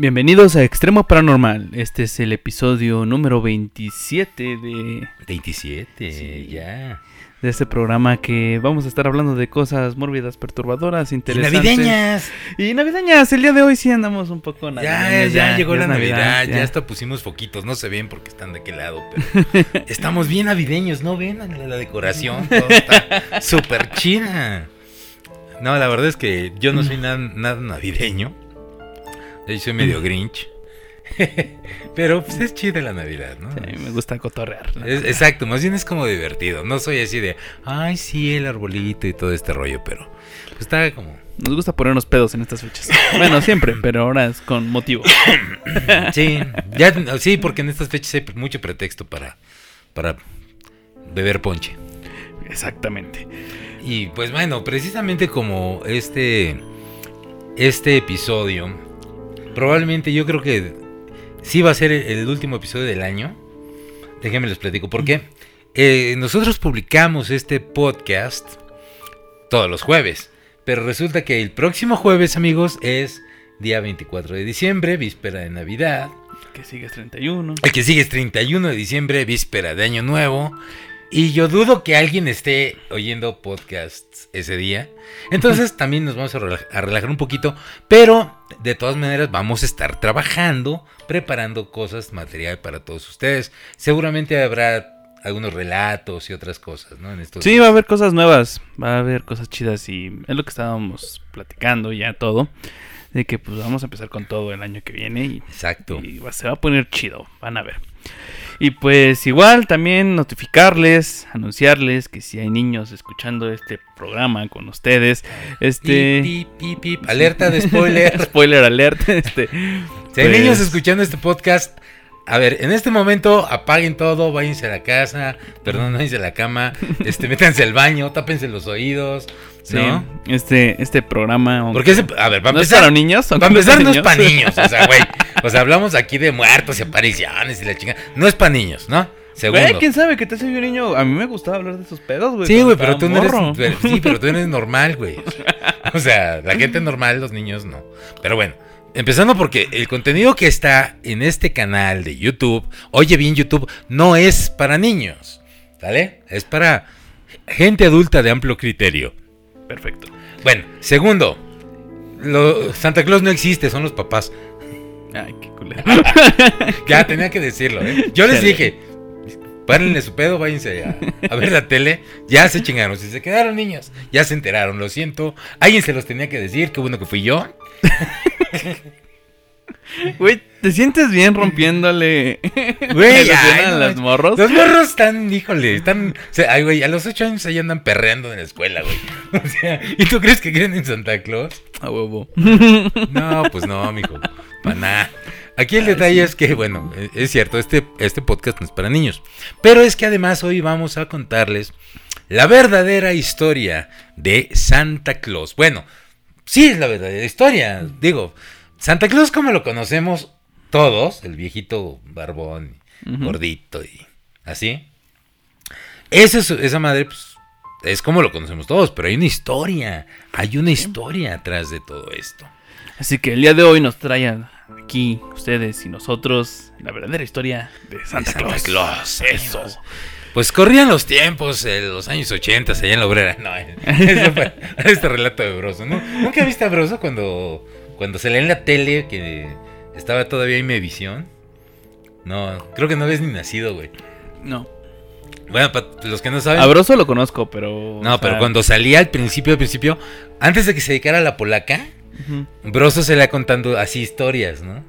Bienvenidos a Extremo Paranormal. Este es el episodio número 27 de, 27, Sí. ya. de este programa que vamos a estar hablando de cosas mórbidas, perturbadoras, Y interesantes. navideñas. Y navideñas. El día de hoy sí andamos un poco Ya, navideños. ya, llegó es la Navidad, ya. ya. hasta pusimos foquitos, no se ven porque están de aquel lado, pero estamos bien navideños, ¿no ven? La, la decoración, todo está súper chida. No, la verdad es que yo no soy nada, nada navideño. Yo soy medio grinch. Pero pues es chida la Navidad, ¿no? Sí, me gusta cotorrear. Es- exacto, más bien es como divertido. No soy así de, ay, sí, el arbolito y todo este rollo, pero pues está como. Nos gusta ponernos pedos en estas fechas. Bueno, siempre, pero ahora es con motivo. Sí, ya, sí, porque en estas fechas hay mucho pretexto para, para beber ponche. Exactamente. Y pues bueno, precisamente como este, este episodio, probablemente yo creo que sí va a ser el, el último episodio del año. Déjenme les platico por qué. Eh, nosotros publicamos este podcast todos los jueves, pero resulta que el próximo jueves, amigos, es día 24 de diciembre, víspera de Navidad. Que sigues 31. El que sigue es 31 de diciembre, víspera de Año Nuevo. Y yo dudo que alguien esté oyendo podcasts ese día. Entonces también nos vamos a rela- a relajar un poquito. Pero de todas maneras vamos a estar trabajando, preparando cosas, material para todos ustedes. Seguramente habrá algunos relatos y otras cosas, ¿no? En estos Sí, va a haber cosas nuevas, va a haber cosas chidas y es lo que estábamos platicando ya todo. De que pues vamos a empezar con todo el año que viene y, Exacto. y se va a poner chido, van a ver. Y pues igual también notificarles, anunciarles que si hay niños escuchando este programa con ustedes, este... Pip, pip, pip, pip. Alerta de spoiler. Spoiler alert, este... Si hay pues, niños escuchando este podcast, a ver, en este momento apaguen todo, váyanse a la casa, perdón, váyanse a la cama, este, métanse al baño, tápense los oídos, sí, ¿no? este, este programa... Porque ese, a ver, para no es empezar, para niños, para empezar no es para niños, o sea, güey, o sea, hablamos aquí de muertos y apariciones y la chingada, no es para niños, ¿no? Segundo. Güey, quién sabe que te hace un niño. A mí me gustaba hablar de esos pedos, güey. Sí, güey, pero tú no eres. pero- sí, pero tú eres normal, güey. O sea, la gente normal, los niños no. Pero bueno, empezando porque el contenido que está en este canal de YouTube, oye bien, YouTube, no es para niños. ¿Vale? Es para gente adulta de amplio criterio. Perfecto. Bueno, segundo, lo- Santa Claus no existe, son los papás. Ay, qué culero. Ya tenía que decirlo, ¿eh? Yo les dije, párenle su pedo, váyanse a, a ver la tele. Ya se chingaron. Si se quedaron niños, ya se enteraron, lo siento. Alguien se los tenía que decir, qué bueno que fui yo. Güey, ¿te sientes bien rompiéndole Güey, ay, a no, las morros? Los morros están, híjole, están. o sea, ay, güey, a los ocho años ahí andan perreando en la escuela, güey. O sea, ¿y tú crees que creen en Santa Claus? A huevo. No, pues no, mijo. Para nada. Aquí el detalle es que, bueno, eh, es cierto, este, este podcast no es para niños. Pero es que además hoy vamos a contarles la verdadera historia de Santa Claus. Bueno, sí es la verdadera historia. Digo, Santa Claus como lo conocemos todos, el viejito barbón, Ujú. gordito y así. Esa, es- esa madre, pues, es como lo conocemos todos, pero hay una historia. Hay una historia atrás de todo esto. Así que el día de hoy nos traen aquí ustedes y nosotros la verdadera historia de Santa, Santa Claus. Claus, Eso. Pues corrían los tiempos, eh, los años 80, allá en la obrera. No, eh, eso fue este relato de Broso. ¿no? ¿Nunca viste a Broso cuando, cuando se lee en la tele que estaba todavía en Mevisión? No, creo que no habías ni nacido, güey. No. Bueno, para los que no saben. Abroso lo conozco, pero. no, pero sea, cuando salía al principio, al principio, antes de que se dedicara a la polaca, Broso se le iba contando así historias, ¿no?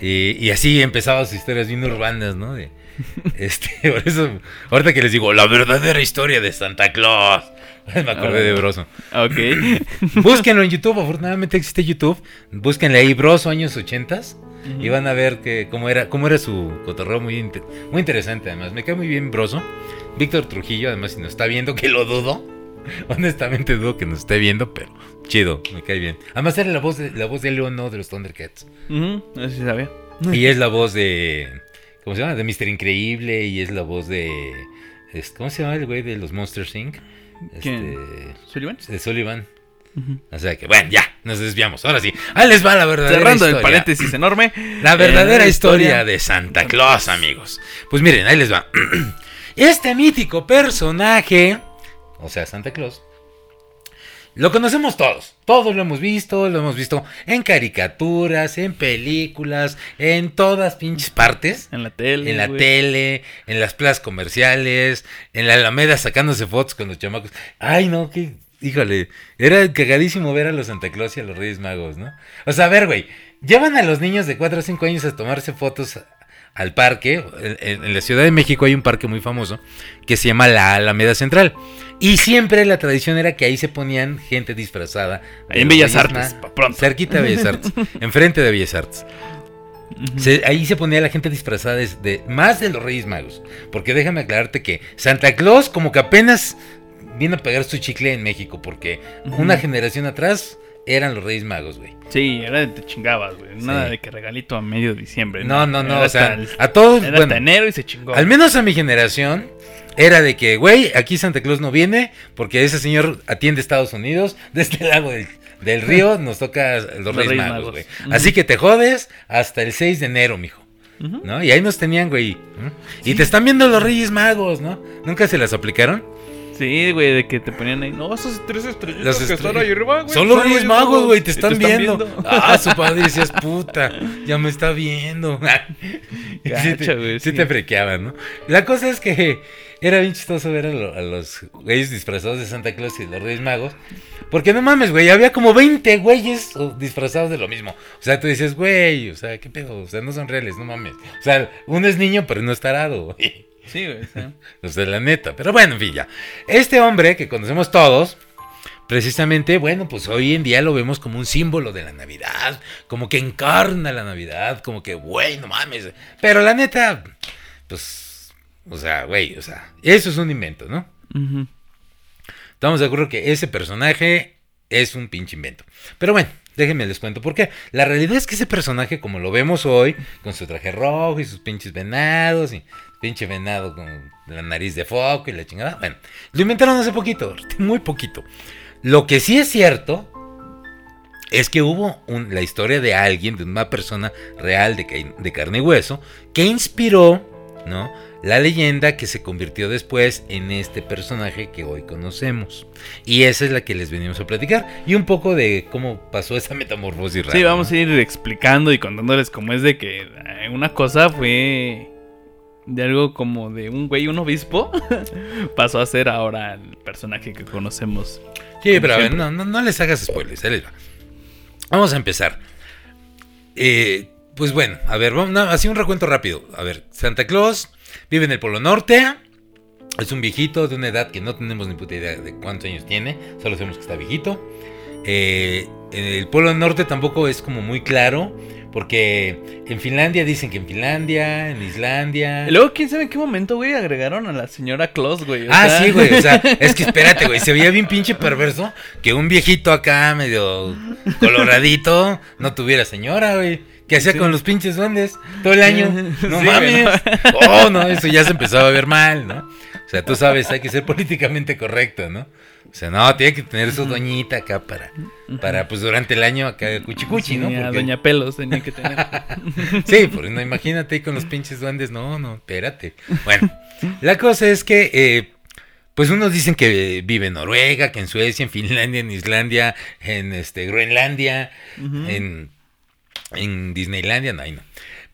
Y, y así empezaba sus historias bien urbanas, ¿no? De, este, por eso, ahorita que les digo, la verdadera historia de Santa Claus. Me acordé de Broso. Ok. Búsquenlo en YouTube, afortunadamente existe YouTube. Búsquenle ahí Broso años 80 y van a ver que cómo era, cómo era su cotorreo muy, inte- muy interesante además. Me cae muy bien Broso. Víctor Trujillo, además, si nos está viendo, que lo dudo. Honestamente dudo que nos esté viendo, pero chido, me cae bien. Además era la voz de, la voz de Leon, no de los Thundercats. Ujú, Eso sí sabía. Y es la voz de. ¿Cómo se llama? De Mr. Increíble. Y es la voz de. es- ¿Cómo se llama el güey de los Monsters Inc? ¿Quién? Este, ¿Sullivan? de Sullivan. O sea que, bueno, ya, nos desviamos. Ahora sí, ahí les va la verdadera Cerrando el historia. paréntesis enorme. La verdadera eh, historia de Santa Claus, amigos. Pues miren, ahí les va. Este mítico personaje, o sea, Santa Claus, lo conocemos todos. Todos lo hemos visto, lo hemos visto en caricaturas, en películas, en todas pinches partes. En la tele. En la tele, en las plazas comerciales, en la Alameda sacándose fotos con los chamacos. Ay, no, qué. Híjole, era cagadísimo ver a los Santa Claus y a los Reyes Magos, ¿no? O sea, a ver, güey, llevan a los niños de 4 o 5 años a tomarse fotos al parque. En, la Ciudad de México hay un parque muy famoso que se llama la Alameda Central. Y siempre la tradición era que ahí se ponían gente disfrazada. Ahí en Bellas Artes, pronto. Cerquita de Bellas Artes, enfrente de Bellas Artes. Se- ahí se ponía la gente disfrazada de, de- más de los Reyes Magos. Porque déjame aclararte que Santa Claus como que apenas vino a pegar su chicle en México. Porque una generación atrás eran los Reyes Magos, güey. Sí, era de te chingabas, güey. Nada Sí. de que regalito a medio diciembre. No, no, no. Era O sea, el- a todos, era bueno, hasta enero y se chingó. al menos a mi generación, era de que, güey, aquí Santa Claus no viene porque ese señor atiende Estados Unidos. De este lado del, del río nos toca los, Reyes, Reyes Magos, güey. Así que te jodes hasta el 6 de enero, mijo. ¿no? Y ahí nos tenían, güey. ¿no? Y te están viendo los Reyes Magos, ¿no? ¿Nunca se las aplicaron? Sí, güey, de que te ponían ahí. No, esos tres estrellitas Los que estre- están ahí arriba, güey. Son los Reyes Magos, güey, te están, viendo. Ah, su padre decías, puta, ya me está viendo. Y sí te, Gacha, güey, sí sí. te frequeaban, ¿no? La cosa es que era bien chistoso ver a, lo- a los güeyes disfrazados de Santa Claus y de los Reyes Magos. Porque no mames, güey, había como 20 güeyes disfrazados de lo mismo. O sea, tú dices, güey, o sea, ¿qué pedo? O sea, no son reales, no mames. O sea, uno es niño, pero no es tarado, güey. Sí, güey. sí. O sea, la neta. Pero bueno, en fin, ya. Este hombre que conocemos todos, precisamente, bueno, pues hoy en día lo vemos como un símbolo de la Navidad. Como que encarna la Navidad. Como que, güey, no mames. Pero la neta, pues, o sea, güey, o sea, eso es un invento, ¿no? Estamos de acuerdo que ese personaje es un pinche invento. Pero bueno, déjenme les cuento por qué. La realidad es que ese personaje, como lo vemos hoy, con su traje rojo y sus pinches venados y pinche venado con la nariz de foco y la chingada, bueno, lo inventaron hace poquito, muy poquito. Lo que sí es cierto es que hubo la historia de alguien, de una persona real de carne y hueso, que inspiró, ¿no? La leyenda que se convirtió después en este personaje que hoy conocemos. Y esa es la que les venimos a platicar. Y un poco de cómo pasó esa metamorfosis rara. Sí, vamos ¿no? a ir explicando y contándoles cómo es de que eh, una cosa fue de algo como de un güey, un obispo, pasó a ser ahora el personaje que conocemos. Sí, pero a ver, no, no, no les hagas spoilers. les va. Vamos a empezar. Eh, pues bueno, a ver, vamos, no, así un recuento rápido. A ver, Santa Claus vive en el Polo Norte. Es un viejito de una edad que no tenemos ni puta idea de cuántos años tiene. Solo sabemos que está viejito. Eh, en el Polo Norte tampoco es como muy claro. Porque en Finlandia dicen que en Finlandia, en Islandia. Y luego, quién sabe en qué momento, güey, agregaron a la señora Claus, güey. Ah, sea- sí, güey. O sea, es que espérate, güey. Se veía bien pinche perverso que un viejito acá, medio coloradito, no tuviera señora, güey. ¿Qué hacía Sí. con los pinches duendes todo el año? No Sí, mames. Oh, no, eso ya se empezaba a ver mal, ¿no? O sea, tú sabes, hay que ser políticamente correcto, ¿no? O sea, no, tiene que tener su doñita acá para, para pues durante el año acá cuchicuchi, Sí, ¿no? a Doña Pelos tenía que tener. Sí, pues no, imagínate con los pinches duendes. No, no, espérate. Bueno, la cosa es que, eh, pues unos dicen que vive en Noruega, que en Suecia, en Finlandia, en Islandia, en este Groenlandia, en, en Disneylandia, no, ahí no.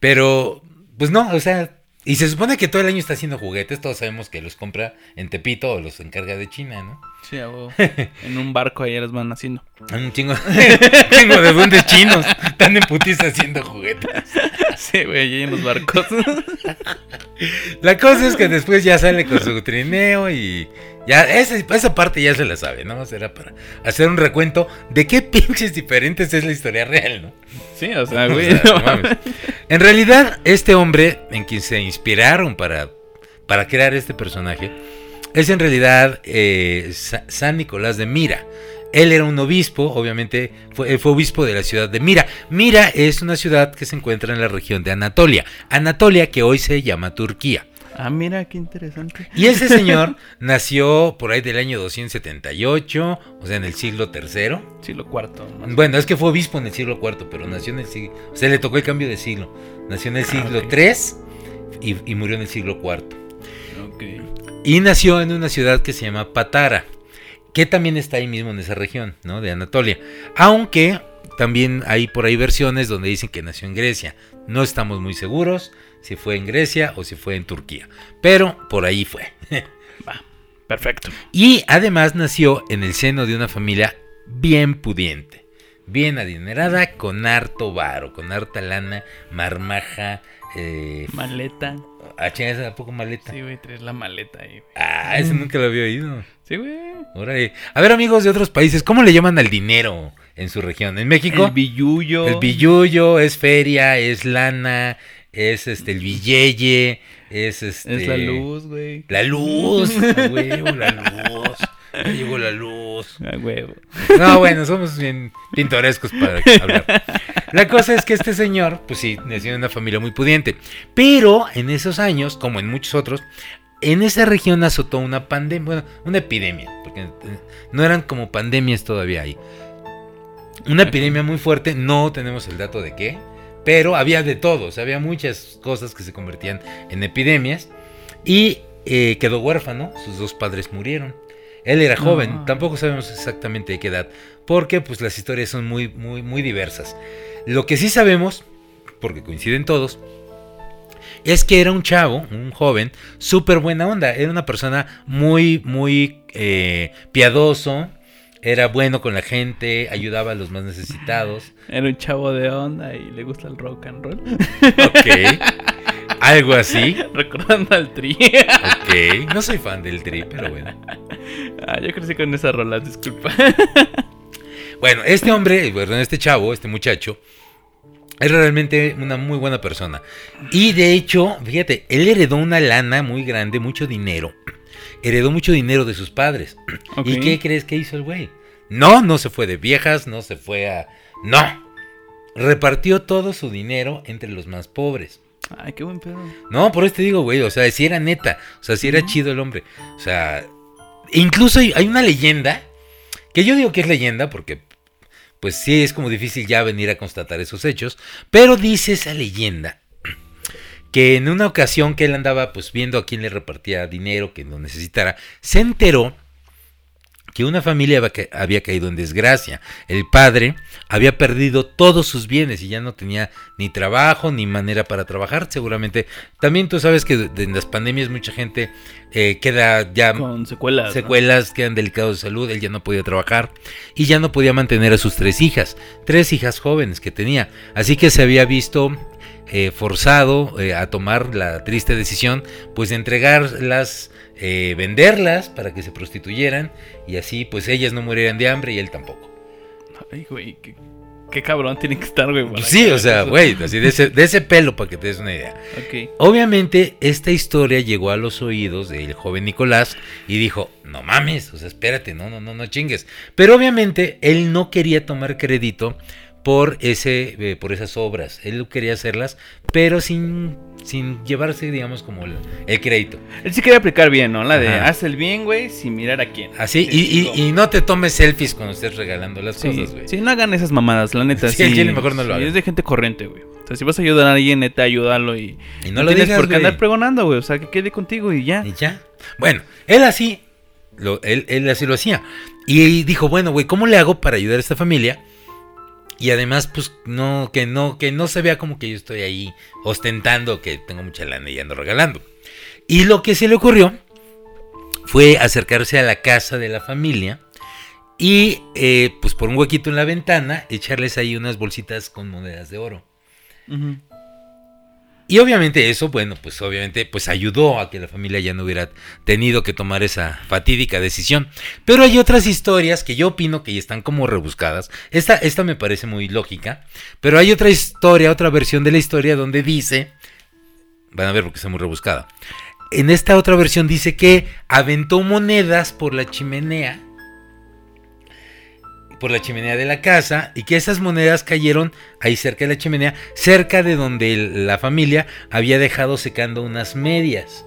Pero, pues no, o sea, y se supone que todo el año está haciendo juguetes, todos sabemos que los compra en Tepito o los encarga de China, ¿no? Sí, a huevo. En un barco ahí las van haciendo. Un chingo, chingo de duendes chinos, están en putiza haciendo juguetes. Sí, güey, allí en los barcos. La cosa es que después ya sale con su trineo y ya esa, esa parte ya se la sabe, ¿no? Será para hacer un recuento de qué pinches diferentes es la historia real, ¿no? Sí, o sea, O güey. sea, no no mames. En realidad, este hombre en quien se inspiraron para, para crear este personaje es en realidad eh, Sa- San Nicolás de Mira. Él era un obispo, obviamente fue, fue obispo de la ciudad de Mira. Mira es una ciudad que se encuentra en la región de Anatolia. Anatolia que hoy se llama Turquía. Ah, mira, qué interesante. Y ese señor nació por ahí del año 278, o sea, en el siglo III. Siglo más- Bueno, es que fue obispo en el siglo IV, pero nació en el siglo... O sea, le tocó el cambio de siglo. Nació en el siglo ok. III y, y murió en el siglo IV. Ok. Y nació en una ciudad que se llama Patara, que también está ahí mismo en esa región, ¿no? De Anatolia. Aunque también hay por ahí versiones donde dicen que nació en Grecia. No estamos muy seguros si fue en Grecia o si fue en Turquía. Pero por ahí fue. Va. Perfecto. Y además nació en el seno de una familia bien pudiente, bien adinerada, con harto varo, con harta lana, marmaja, eh, Maleta. ah, chinga, ¿esa ¿a poco maleta? Sí, güey, traes la maleta ahí. güey. Ah, ese nunca lo había oído. Sí, güey. Órale. A ver, amigos de otros países, ¿cómo le llaman al dinero en su región? En México, El billuyo. el billuyo es feria, es lana, es este el billeye, es este Es la luz, güey. La luz, huevo, la luz. Ya llegó la luz. A huevo. No, bueno, somos bien pintorescos para hablar. La cosa es que este señor, pues sí, nació en una familia muy pudiente. Pero en esos años, como en muchos otros, en esa región azotó una pandemia, bueno, una epidemia, porque eh, no eran como pandemias todavía ahí. Una epidemia muy fuerte, no tenemos el dato de qué, pero había de todo, o sea, había muchas cosas que se convertían en epidemias. Y eh, quedó huérfano, sus dos padres murieron. Él era joven, No. tampoco sabemos exactamente de qué edad, porque pues las historias son muy, muy, muy diversas. Lo que sí sabemos, porque coinciden todos, es que era un chavo, un joven, súper buena onda. Era una persona muy, muy eh, piadoso. Era bueno con la gente, ayudaba a los más necesitados. Era un chavo de onda y le gusta el rock and roll. Ok. Algo así. Recordando al tri. Ok. No soy fan del tri, pero bueno. ah, yo crecí con esas rolas, disculpa. Bueno, este hombre, bueno, este chavo, este muchacho, era realmente una muy buena persona. Y de hecho, fíjate, él heredó una lana muy grande, mucho dinero. Heredó mucho dinero de sus padres. ¿Y qué crees que hizo el güey? No, no se fue de viejas, no se fue a... No. Repartió todo su dinero entre los más pobres. Ay, qué buen pedo. No, por eso te digo, güey, o sea, si era neta, o sea, si era chido el hombre. O sea, incluso hay, hay una leyenda, que yo digo que es leyenda porque, pues sí, es como difícil ya venir a constatar esos hechos, pero dice esa leyenda que en una ocasión que él andaba pues viendo a quién le repartía dinero que lo necesitara, se enteró que una familia había ca- había caído en desgracia. El padre había perdido todos sus bienes y ya no tenía ni trabajo ni manera para trabajar. Seguramente también tú sabes que en las pandemias mucha gente eh, queda ya Con secuelas. ¿no? secuelas, quedan delicados de salud. Él ya no podía trabajar y ya no podía mantener a sus tres hijas, tres hijas jóvenes que tenía. Así que se había visto eh, forzado eh, a tomar la triste decisión, pues de entregarlas, eh, venderlas para que se prostituyeran y así pues ellas no murieran de hambre y él tampoco. Ay, güey, qué, qué cabrón tiene que estar, güey. Sí, o sea, eso. güey, así de ese, de ese pelo para que te des una idea. Obviamente esta historia llegó a los oídos del joven Nicolás y dijo, no mames, o sea, espérate, no, no, no, no chingues. Pero obviamente él no quería tomar crédito por ese, eh, por esas obras. Él quería hacerlas, pero sin, sin llevarse, digamos, como el, el crédito. Él sí quería aplicar bien, ¿no? La de Ajá. haz el bien, güey, sin mirar a quién. Así, Sí, y, y- y no te tomes selfies cuando estés regalando las Sí, cosas, güey. sí, no hagan esas mamadas, la neta. Sí, Sí, al chile mejor no lo sí, hagan. Es de gente corriente, güey. O sea, si vas a ayudar a alguien, neta, ayúdalo y. Y no, no lo tienes digas, por qué andar pregonando, güey. O sea, que quede contigo y ya. Y ya. Bueno, él así, lo, él, él así lo hacía. Y dijo, bueno, güey, ¿cómo le hago para ayudar a esta familia? Y además, pues, no, que no, que no se vea como que yo estoy ahí ostentando que tengo mucha lana y ando regalando. Y lo que se le ocurrió fue acercarse a la casa de la familia y, eh, pues, por un huequito en la ventana, echarles ahí unas bolsitas con monedas de oro. Ujú. Y obviamente eso, bueno, pues obviamente pues ayudó a que la familia ya no hubiera tenido que tomar esa fatídica decisión. Pero hay otras historias que yo opino que ya están como rebuscadas. Esta, esta me parece muy lógica. Pero hay otra historia, otra versión de la historia donde dice, van a ver porque está muy rebuscada. En esta otra versión dice que aventó monedas por la chimenea por la chimenea de la casa y que esas monedas cayeron ahí cerca de la chimenea, cerca de donde la familia había dejado secando unas medias.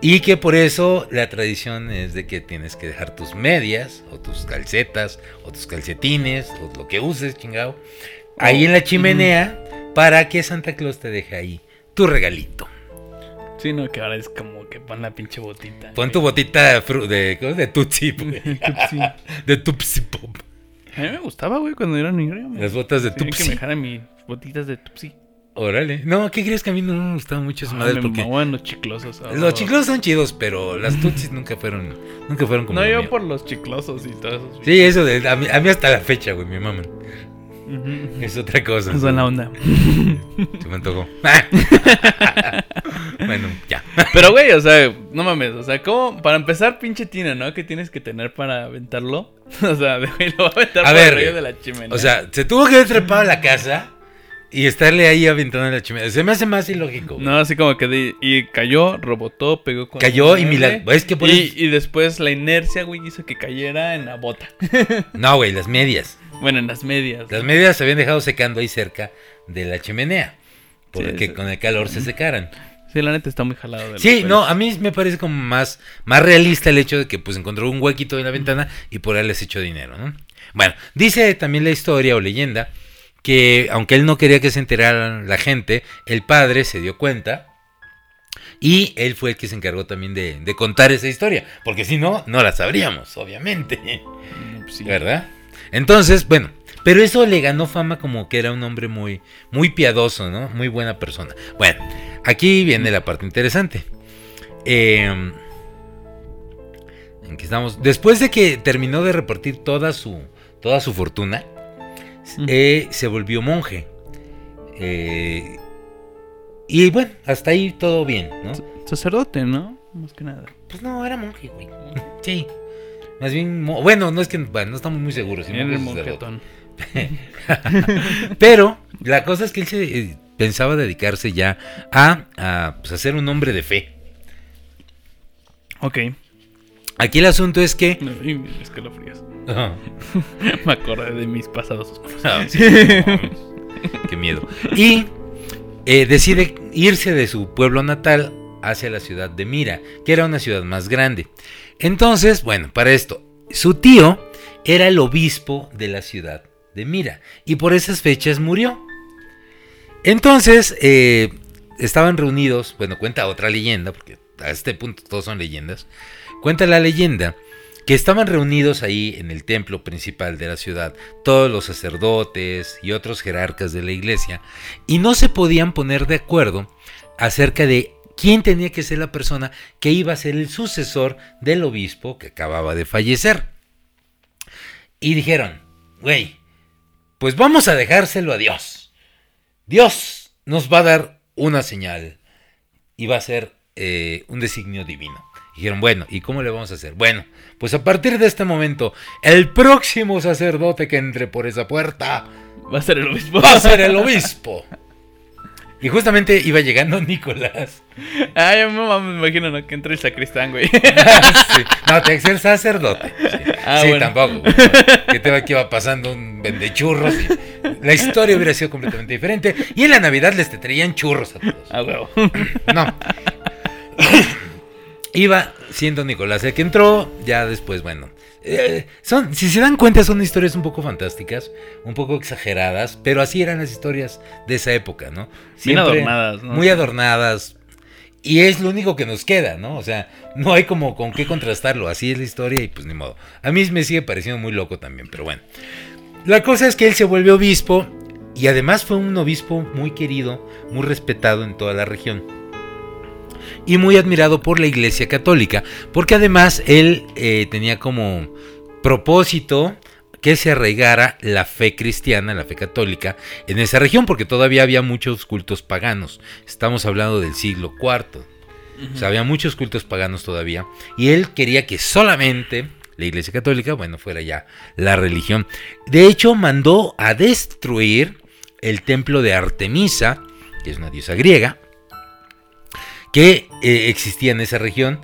Y que por eso la tradición es de que tienes que dejar tus medias, o tus calcetas, o tus calcetines, o lo que uses, chingado, ahí en la chimenea para que Santa Claus te deje ahí tu regalito. Sí, no, que ahora es como que pon la pinche botita. Pon tu botita de, ¿cómo? de Tutsi, güey. Tupsi. de Tupsi Pop. A mí me gustaba, güey, cuando era niño. Las botas de Tenía que Tupsi. me dejaran mis botitas de Tupsi. Órale. No, ¿qué crees que a mí no me gustaban mucho esas Ah, madres? me Porque los chiclosos. ah. los chiclosos son chidos, pero las Tutsis nunca fueron, nunca fueron como No, yo mío. por los chiclosos y todo eso. Sí, eso de, a mí, a mí hasta la fecha, güey, mi mamá. Ujú. Es otra cosa. Es la onda. Se me antojó. bueno, ya. Pero, güey, o sea, no mames. O sea, ¿cómo? Para empezar, pinche tina, ¿no? ¿Qué tienes que tener para aventarlo? O sea, de güey, lo va a aventar A por ver, de la chimenea. O sea, se tuvo que haber trepado a la casa y estarle ahí aventando en la chimenea. Se me hace más ilógico. güey. No, así como que de- y cayó, rebotó, pegó con Cayó y mueble, mila- es que por y, después la inercia, güey, hizo que cayera en la bota. No, güey, las medias. Bueno, en las medias. Las medias se habían dejado secando ahí cerca de la chimenea. Porque sí. con el calor se secaran. Sí, la neta está muy jalado. de Sí, no, a mí me parece como más, más realista el hecho de que pues encontró un huequito en la ventana y por él les echó dinero, ¿no? Bueno, dice también la historia o leyenda que aunque él no quería que se enteraran la gente, el padre se dio cuenta y él fue el que se encargó también de, de contar esa historia, porque si no, no la sabríamos, obviamente, pues sí. ¿verdad? Entonces, bueno, pero eso le ganó fama como que era un hombre muy, muy piadoso, ¿no? Muy buena persona. Bueno, aquí viene la parte interesante. Eh, en que estamos. Después de que terminó de repartir toda su, toda su fortuna, eh, se volvió monje. Eh, y bueno, hasta ahí todo bien, ¿no? Sacerdote, ¿no? Más que nada. Pues no, era monje, güey. Sí. Más bien, bueno, no es que, bueno, no estamos muy seguros. si Era monje el monjetón. Pero la cosa es que él se eh, pensaba dedicarse ya a, a, pues, a ser un hombre de fe. Ok. Aquí el asunto es que... No, escalofríos. Ajá. Me acordé de mis pasados. Ah, sí, no mames. Qué miedo. Y eh, decide irse de su pueblo natal hacia la ciudad de Mira, que era una ciudad más grande. Entonces, bueno, para esto, su tío era el obispo de la ciudad de Mira y por esas fechas murió. Entonces, eh, estaban reunidos, bueno, cuenta otra leyenda, porque a este punto todos son leyendas, cuenta la leyenda que estaban reunidos ahí en el templo principal de la ciudad todos los sacerdotes y otros jerarcas de la iglesia y no se podían poner de acuerdo acerca de quién tenía que ser la persona que iba a ser el sucesor del obispo que acababa de fallecer. Y dijeron, güey, pues vamos a dejárselo a Dios. Dios nos va a dar una señal y va a ser eh, un designio divino. Dijeron, bueno, ¿y cómo le vamos a hacer? Bueno, pues a partir de este momento, el próximo sacerdote que entre por esa puerta Va a ser el obispo. va a ser el obispo. Y justamente iba llegando Nicolás. Ah, yo me, imagino, ¿no? Que entre el sacristán, güey. Sí. No, que ser sacerdote. Sí, Ah, Sí, bueno. tampoco. güey. Que te va que iba pasando un vendechurros. Y la historia hubiera sido completamente diferente. Y en la Navidad les te traían churros a todos. Ah, huevo. No. Iba siendo Nicolás el que entró, ya después, bueno. Eh, son, si se dan cuenta, son historias un poco fantásticas, un poco exageradas, pero así eran las historias de esa época, ¿no? Bien adornadas, ¿no? Muy adornadas. Y es lo único que nos queda, ¿no? O sea, no hay como con qué contrastarlo. Así es la historia y pues ni modo. A mí me sigue pareciendo muy loco también, pero bueno. La cosa es que él se vuelve obispo y además fue un obispo muy querido, muy respetado en toda la región. Y muy admirado por la Iglesia Católica, porque además él eh, tenía como propósito que se arraigara la fe cristiana, la fe católica, en esa región, porque todavía había muchos cultos paganos. Estamos hablando del siglo IV. O sea, había muchos cultos paganos todavía. Y él quería que solamente la Iglesia Católica, bueno, fuera ya la religión. De hecho, mandó a destruir el templo de Artemisa, que es una diosa griega, que eh, existía en esa región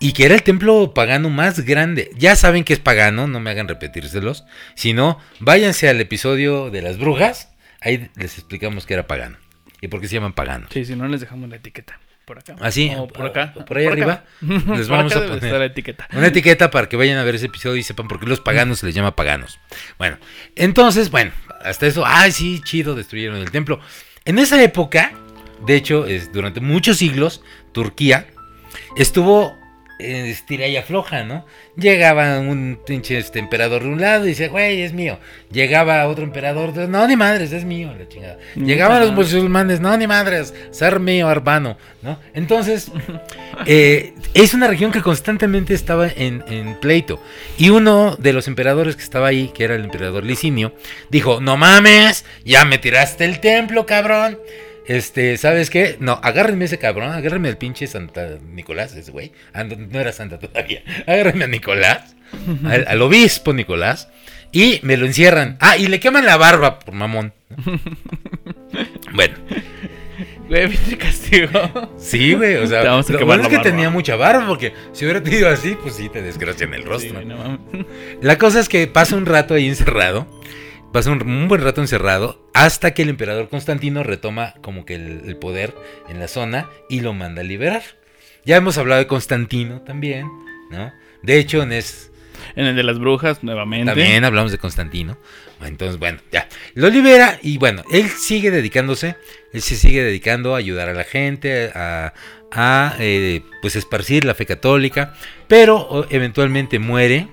y que era el templo pagano más grande. Ya saben que es pagano, no me hagan repetírselos. Si no, váyanse al episodio de las brujas, ahí les explicamos que era pagano. ¿Y por qué se llaman paganos? Sí, si no les dejamos la etiqueta. por acá. Así, O por acá. o por ahí arriba, les vamos a poner- la etiqueta. Una etiqueta para que vayan a ver ese episodio y sepan por qué los paganos se les llama paganos. Bueno, entonces, bueno, hasta eso, ay, sí, chido, destruyeron el templo. En esa época, de hecho, es, durante muchos siglos, Turquía estuvo eh, estira y afloja, ¿no? Llegaba un pinche este, emperador de un lado y dice, güey, es mío. Llegaba otro emperador, de, no, ni madres, es mío, la chingada. Llegaban los musulmanes, no, ni madres, ser mío, hermano, ¿no? Entonces, eh, es una región que constantemente estaba en, en pleito. Y uno de los emperadores que estaba ahí, que era el emperador Licinio, dijo, no mames, ya me tiraste el templo, cabrón. Este, ¿sabes qué? No, agárrenme ese cabrón, agárrenme al pinche Santa Nicolás, ese güey. Ah, no, era Santa todavía. Agárrenme a Nicolás, al, al obispo Nicolás, y me lo encierran. Ah, y le queman la barba, por mamón. ¿no? bueno, Güey, viste castigo. sí, güey, o sea, lo bueno es que barba. tenía mucha barba, porque si hubiera tenido así, pues sí te desgracian el rostro. no. La cosa es que pasa un rato ahí encerrado. Pasa un, un buen rato encerrado. Hasta que el emperador Constantino retoma como que el, el poder en la zona y lo manda a liberar. Ya hemos hablado de Constantino también, ¿no? De hecho, en es, En el de las brujas, nuevamente. también hablamos de Constantino. Entonces, bueno, ya. Lo libera y bueno, él sigue dedicándose. Él se sigue dedicando a ayudar a la gente, a, a, eh, pues esparcir la fe católica. Pero eventualmente muere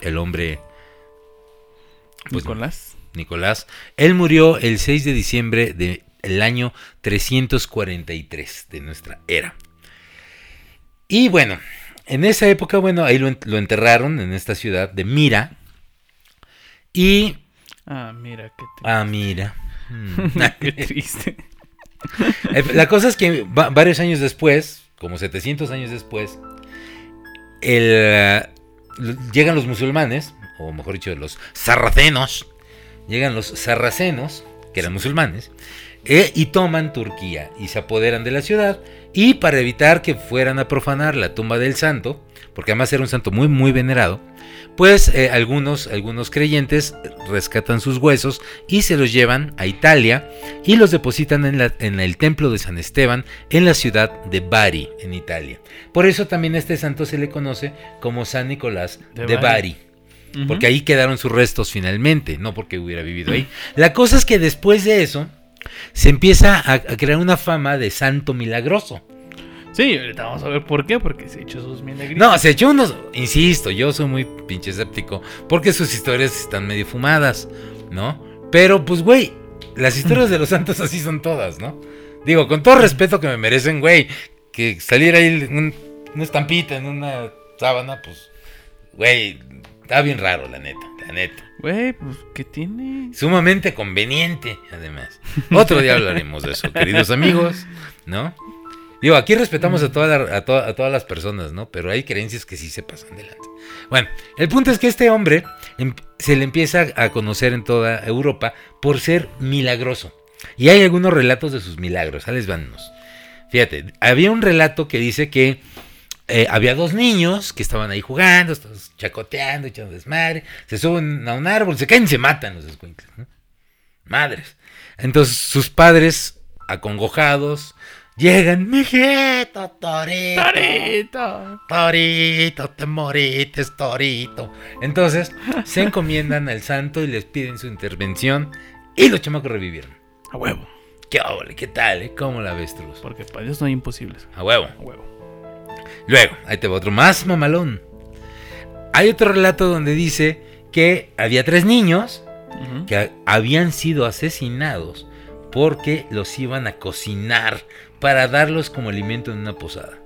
el hombre pues, Nicolás. Nicolás. Él murió el 6 de diciembre del año 343 de nuestra era. Y bueno, en esa época, bueno, ahí lo, en- lo enterraron en esta ciudad de Mira. Y... Ah, mira, qué triste. Ah, mira. Qué triste. Eh, La cosa es que va- varios años después, como 700 años después, el, llegan los musulmanes, o mejor dicho, los sarracenos, llegan los sarracenos, que eran musulmanes, eh, y toman Turquía y se apoderan de la ciudad. Y para evitar que fueran a profanar la tumba del santo, porque además era un santo muy, muy venerado, pues eh, algunos, algunos creyentes rescatan sus huesos y se los llevan a Italia y los depositan en, la- en el templo de San Esteban en la ciudad de Bari, en Italia. Por eso también a este santo se le conoce como San Nicolás de, De Bari. Porque ahí quedaron sus restos finalmente, no porque hubiera vivido ahí. La cosa es que después de eso se empieza a, a crear una fama de santo milagroso. Sí, ahorita vamos a ver por qué, porque se echó sus milagritos. No, se echó unos, insisto, yo soy muy pinche escéptico, porque sus historias están medio fumadas, ¿no? Pero pues, güey, las historias de los santos así son todas, ¿no? Digo, con todo respeto que me merecen, güey, que saliera ahí un- una estampita en una sábana, pues, güey, está bien raro, la neta, la neta. Güey, pues, ¿qué tiene? Sumamente conveniente, además. Otro día hablaremos de eso, queridos amigos, ¿no? Digo, aquí respetamos a, toda la- a, a todas las personas, ¿no? Pero hay creencias que sí se pasan delante. Bueno, el punto es que este hombre em- se le empieza a conocer en toda Europa por ser milagroso. Y hay algunos relatos de sus milagros. Ahí les van unos. Fíjate, había un relato que dice que eh, había dos niños que estaban ahí jugando, chacoteando, echando desmadre. Se suben a un árbol, se caen y se matan los escuincles, ¿no? Madres. Entonces sus padres, acongojados, llegan, mijito, torito. ¡Torito! Torito, te morites, torito. Entonces se encomiendan al santo y les piden su intervención y los chamacos revivieron. A huevo. ¿Qué ole? ¿Qué tal? eh? ¿Cómo la ves, Truz? Porque para Dios no hay imposibles. A huevo. A huevo. Luego, ahí te va otro más mamalón. Hay otro relato donde dice que había tres niños que habían sido asesinados porque los iban a cocinar para darlos como alimento en una posada.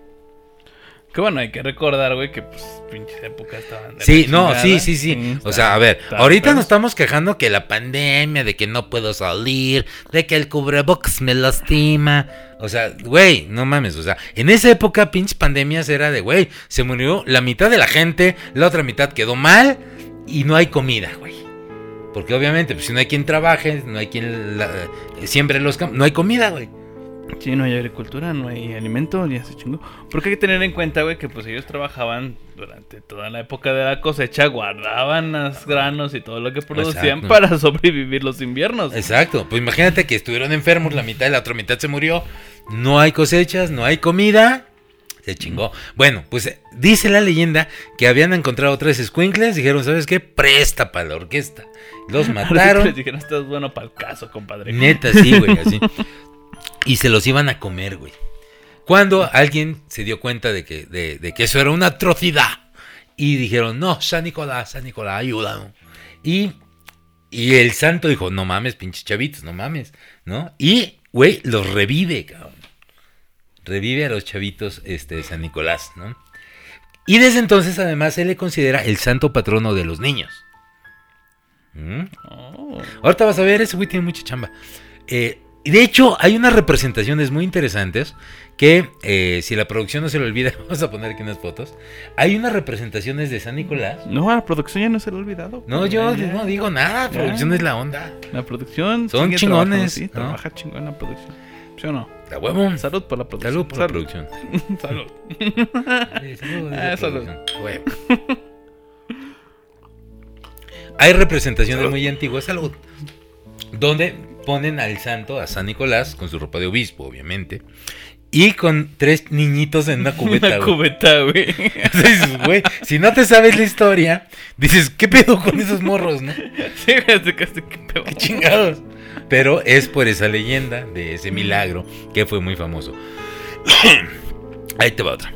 Que bueno, hay que recordar, güey, que pues pinches épocas estaban. de Sí, la no, chingada. sí, sí, sí. O sea, a ver, está ahorita nos estamos quejando que la pandemia, de que no puedo salir, de que el cubrebocas me lastima. O sea, güey, no mames. O sea, en esa época, pinches pandemias era de, güey, se murió la mitad de la gente, la otra mitad quedó mal y no hay comida, güey. Porque obviamente, pues si no hay quien trabaje, no hay quien la- siembre los campos, no hay comida, güey. Sí, no hay agricultura, no hay alimento, ya se chingó. Porque hay que tener en cuenta, güey, que pues ellos trabajaban durante toda la época de la cosecha, guardaban los granos y todo lo que producían Exacto. para sobrevivir los inviernos. Exacto, pues imagínate que estuvieron enfermos, la mitad y la otra mitad se murió. no hay cosechas, no hay comida. Se chingó. Bueno, pues dice la leyenda que habían encontrado tres squinkles. Dijeron, ¿sabes qué? Presta para la orquesta. Los mataron. les dijeron, estás bueno para el caso, compadre. Neta, sí, güey, así. Y se los iban a comer, güey. Cuando alguien se dio cuenta de que, de, de que eso era una atrocidad. Y dijeron, no, San Nicolás, San Nicolás, ayúdanos. Y, y el santo dijo, no mames, pinches chavitos, no mames, ¿no? Y, güey, los revive, cabrón. Revive a los chavitos este, San Nicolás, ¿no? Y desde entonces, además, se le considera el santo patrono de los niños. ¿Mm? Oh. Ahorita vas a ver, ese güey tiene mucha chamba. Eh, y de hecho, hay unas representaciones muy interesantes que, eh, si la producción no se lo olvida, vamos a poner aquí unas fotos. Hay unas representaciones de San Nicolás. No, a la producción ya no se lo ha olvidado. No, yo ya. no digo nada, Ya. producción es la onda. La producción. Son chingones, trabajando, Sí, ¿no? trabaja chingón la producción. ¿Sí o no? La huevo. Salud por la producción. Salud por la producción. Salud. Sí, salud, Ah, la salud. Huevo. Hay representaciones Salud. muy antiguas, salud, donde ponen al santo, a San Nicolás, con su ropa de obispo, obviamente, y con tres niñitos en una cubeta. Una cubeta, güey. Si no te sabes la historia, dices, ¿qué pedo con esos morros, no? Sí, güey, que pedo. Qué chingados. Pero es por esa leyenda de ese milagro que fue muy famoso. Ahí te va otra.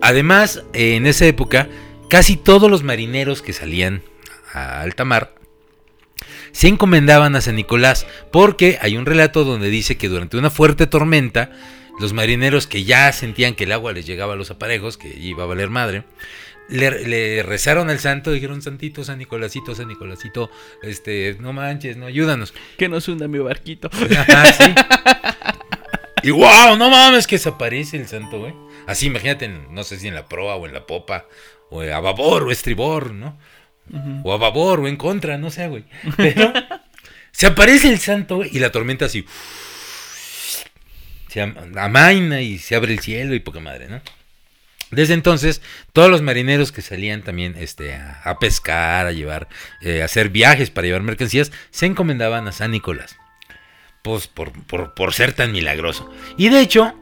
Además, en esa época, casi todos los marineros que salían a alta mar se encomendaban a San Nicolás, porque hay un relato donde dice que durante una fuerte tormenta, los marineros que ya sentían que el agua les llegaba a los aparejos, que iba a valer madre, le, le rezaron al santo, dijeron, Santito, San Nicolásito, San Nicolásito, este, no manches, no ayúdanos. Que nos hunda mi barquito. Ajá, sí. Y wow, no mames que se aparece el santo, güey. Así, imagínate, en- no sé si en la proa o en la popa, o a babor o estribor, ¿no? O a babor o en contra, no sé, güey. Pero se aparece el santo y la tormenta así. Se am- amaina y se abre el cielo y poca madre, ¿no? Desde entonces, todos los marineros que salían también este, a, a pescar, a llevar, eh, a hacer viajes para llevar mercancías, se encomendaban a San Nicolás. Pues por, por, por ser tan milagroso. Y de hecho,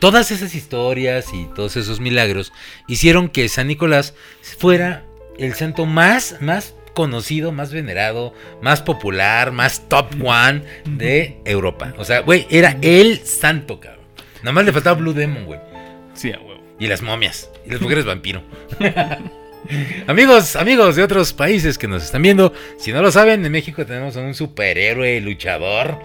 todas esas historias y todos esos milagros hicieron que San Nicolás fuera el santo más, más conocido, más venerado, más popular, más top one de Europa. O sea, güey, era el santo, cabrón. Nada más le faltaba Blue Demon, güey. Sí, a huevo. Y las momias. Y las mujeres vampiro. amigos, amigos de otros países que nos están viendo, si no lo saben, en México tenemos a un superhéroe luchador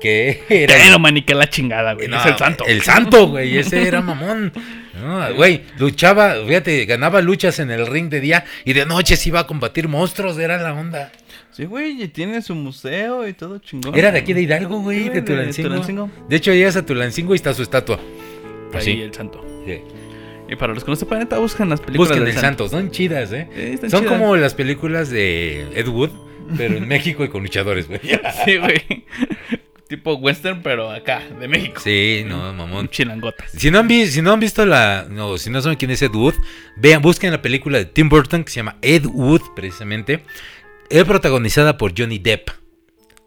que era... Pero manica la chingada, güey. No, es el santo. El santo, güey. Ese era mamón. No, Güey, luchaba, fíjate, ganaba luchas en el ring de día y de noche se iba a combatir monstruos. Era la onda. Sí, güey, y tiene su museo y todo chingón. Era de aquí de Hidalgo, güey, Sí, de de Tulancingo. Tulancingo. De hecho, llegas a Tulancingo y está su estatua. Ahí Así. el santo. Sí. Y para los que no sepan, neta, buscan las películas Busquen del el santo, son chidas, ¿eh? Sí, están Son chidas. como las películas de Ed Wood, pero en México y con luchadores, güey. Sí, güey. Tipo western, pero acá, de México. Sí, no, mamón. Chilangotas. Si no han, vi- si no han visto la. No, si no saben quién es Ed Wood, vean, busquen la película de Tim Burton que se llama Ed Wood, precisamente. Es protagonizada por Johnny Depp.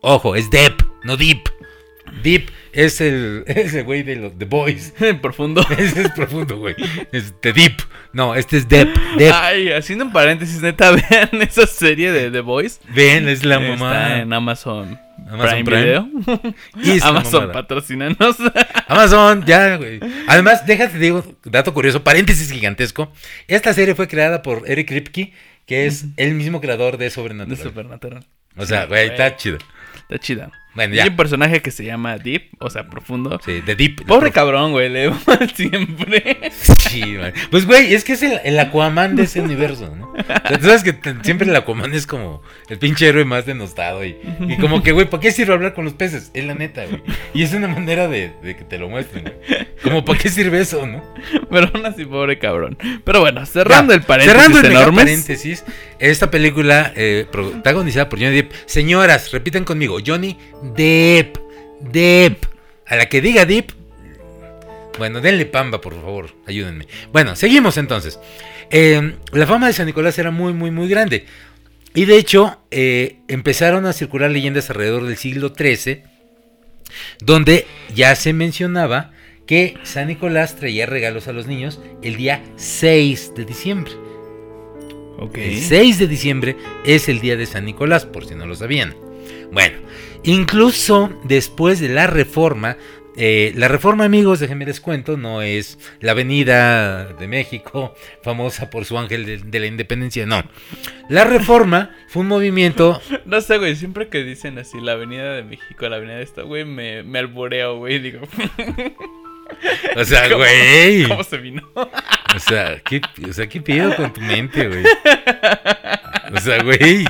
Ojo, es Depp, no Deep. Deep es el, es el güey de los The Boys. Profundo. Ese es profundo, güey. Es The Deep. No, este es. Depp. Ay, haciendo un paréntesis, neta, vean esa serie de The Voice. Ven, es la Está mamá. en Amazon, Amazon Prime, Prime. Video. Y es la Amazon, patrocínanos. Amazon, ya, güey. Además, déjate, digo, dato curioso, paréntesis gigantesco. Esta serie fue creada por Eric Kripke, que es el mismo creador de de Sobrenatural. Supernatural. O sea, güey, está chido. Está chida. Bueno, ya. hay un personaje que se llama Deep, o sea, profundo. Sí, de Deep. Pobre cabrón, güey, le mal siempre. Sí, güey. Pues, güey, es que es el, el Aquaman de ese universo, ¿no? O sea, tú sabes que siempre el Aquaman es como el pinche héroe más denostado y, y como que, güey, ¿para qué sirve hablar con los peces? Es la neta, güey. Y es una manera de, de que te lo muestren, güey. Como, ¿para qué sirve eso, no? Pero aún así, pobre cabrón. Pero bueno, cerrando Ya, el paréntesis cerrando el enormes. paréntesis, esta película eh, protagonizada por Johnny Depp. Señoras, repiten conmigo, Johnny Depp, Depp. A la que diga Depp, bueno, denle pamba, por favor, ayúdenme. Bueno, seguimos entonces. Eh, la fama de San Nicolás era muy, muy, muy grande. Y de hecho, eh, empezaron a circular leyendas alrededor del siglo XIII donde ya se mencionaba que San Nicolás traía regalos a los niños el día 6 de diciembre. Ok. El 6 de diciembre es el día de San Nicolás, por si no lo sabían. Bueno, incluso después de la reforma, eh, la reforma, amigos, déjenme les cuento, no es la avenida de México, famosa por su ángel de, de la independencia, no. La reforma fue un movimiento No sé, güey, siempre que dicen así, la avenida de México, la avenida de esta, güey, me, me alboreo, güey, digo, O sea, ¿Cómo- güey. ¿cómo se vino? O sea, ¿qué, o sea, ¿qué pido con tu mente, güey? O sea, güey.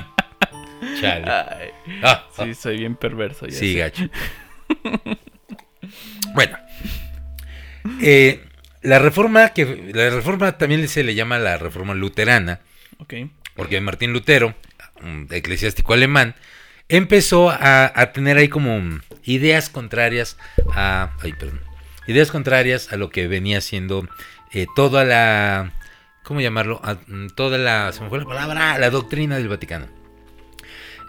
Chale. Ah, sí, soy bien perverso. Ya sí, sé. gacho. Bueno. Eh, la reforma que la reforma también se le llama la reforma luterana, porque Martín Lutero, un eclesiástico alemán, empezó a, a tener ahí como ideas contrarias a. Ay, perdón. Ideas contrarias a lo que venía siendo eh, toda la. ¿Cómo llamarlo? A- mm, toda la. Se me fue la palabra. La doctrina del Vaticano.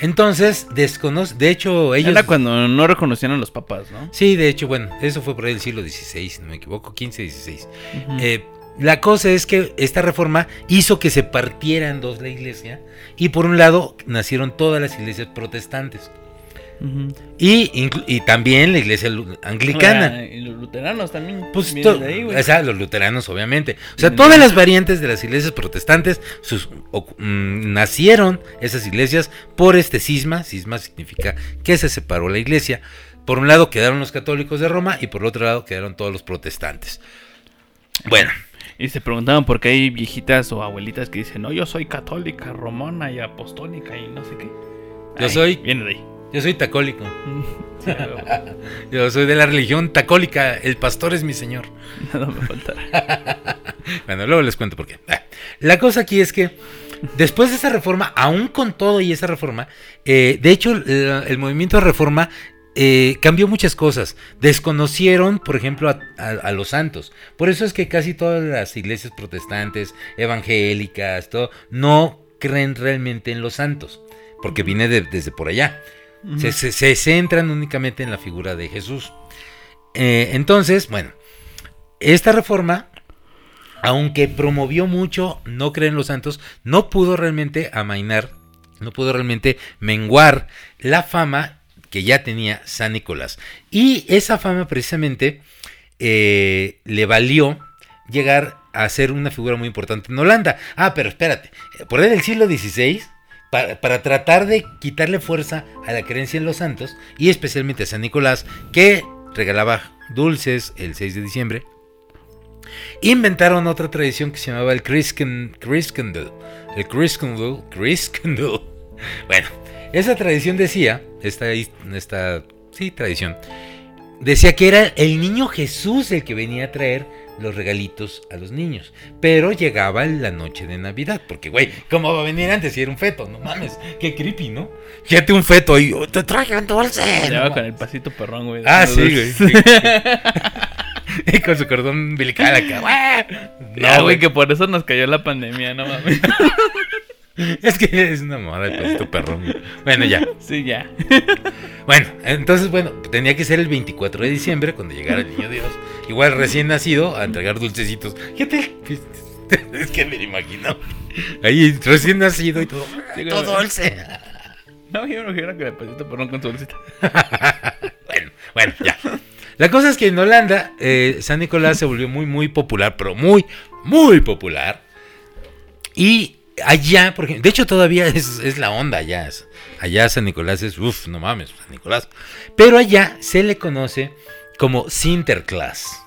Entonces, desconoce. De hecho, ellos. Era cuando no reconocían a los papás, ¿no? Sí, de hecho, bueno, eso fue por ahí del siglo XVI, si no me equivoco, 15, 16. Ujú. Eh, la cosa es que esta reforma hizo que se partiera en dos la iglesia y por un lado nacieron todas las iglesias protestantes Y, también la iglesia anglicana. Ah, y los luteranos también. Pues vienen to- de ahí, güey. o sea, los luteranos obviamente. O sea, todas las variantes de las iglesias protestantes sus, o- mm, nacieron esas iglesias por este cisma. Cisma significa que se separó la iglesia. Por un lado quedaron los católicos de Roma y por otro lado quedaron todos los protestantes. Bueno, Y se preguntaban por qué hay viejitas o abuelitas que dicen, no, yo soy católica, romana y apostólica y no sé qué. Yo soy- Viene de ahí. Yo soy tacólico. Sí, Yo soy de la religión tacólica. El pastor es mi señor. nada me faltará. Bueno, luego les cuento por qué. Ah, La cosa aquí es que después de esa reforma, aún con todo y esa reforma, eh, de hecho el, el movimiento de reforma eh, cambió muchas cosas. Desconocieron, por ejemplo, a, a- a los santos. Por eso es que casi todas las iglesias protestantes, evangélicas, todo, no creen realmente en los santos. Porque viene de- desde por allá. Se, centran únicamente en la figura de Jesús. Eh, entonces, bueno, esta reforma, aunque promovió mucho no creer en los santos, no pudo realmente amainar, no pudo realmente menguar la fama que ya tenía San Nicolás. Y esa fama precisamente eh, le valió llegar a ser una figura muy importante en Holanda. Ah, pero espérate, por ahí del siglo XVI, para, tratar de quitarle fuerza a la creencia en los santos, y especialmente a San Nicolás, que regalaba dulces el 6 de diciembre, inventaron otra tradición que se llamaba el Christkindl. El Christkindl, Christkindl. Bueno, esa tradición decía, esta, esta sí, tradición, decía que era el niño Jesús el que venía a traer los regalitos a los niños. Pero llegaba la noche de Navidad. Porque, güey, ¿cómo va a venir antes si era un feto? No mames, qué creepy, ¿no? Fíjate un feto y "Oh, te traje un dulce. No va con el pasito perrón, güey. Ah, sí, güey. y con su cordón umbilical acá. No, güey, que por eso nos cayó la pandemia, no mames. Es que es una moda el pasito perrón. Bueno, ya. Sí, ya. Bueno, entonces, bueno, tenía que ser el 24 de diciembre cuando llegara el niño Dios. Igual recién nacido a entregar dulcecitos. Fíjate. Es que me lo imagino. Ahí recién nacido y todo. Sí, todo dulce. No, yo me refiero que el pasito perrón con su bolsita. bueno, bueno, ya. La cosa es que en Holanda eh, San Nicolás se volvió muy, muy popular, pero muy, muy popular. Y allá, por ejemplo, de hecho todavía es, es la onda allá. allá San Nicolás es, uff, no mames, San Nicolás. Pero allá se le conoce como Sinterklaas.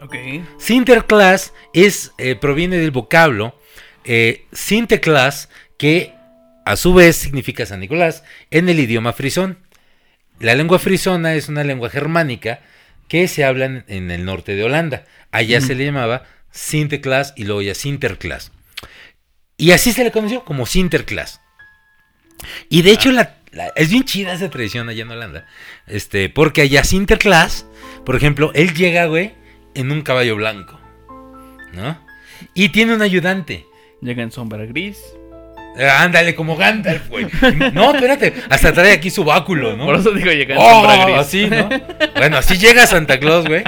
Ok. Sinterklaas es, eh, proviene del vocablo eh, Sinterklaas, que a su vez significa San Nicolás en el idioma frisón. La lengua frisona es una lengua germánica que se habla en, en el norte de Holanda. Allá se le llamaba Sinterklaas y luego ya Sinterklaas. Y así se le conoció como Sinterklaas. Y de hecho la- la- es bien chida esa tradición allá en Holanda. Este, porque allá Sinterklaas, por ejemplo, él llega, güey, en un caballo blanco. ¿No? Y tiene un ayudante. Llega en sombra gris. Eh, ándale, como Gandalf, güey. No, espérate, hasta trae aquí su báculo, ¿no? Por eso digo llegar en Oh, sombra gris. así, ¿no? Bueno, así llega Santa Claus, güey.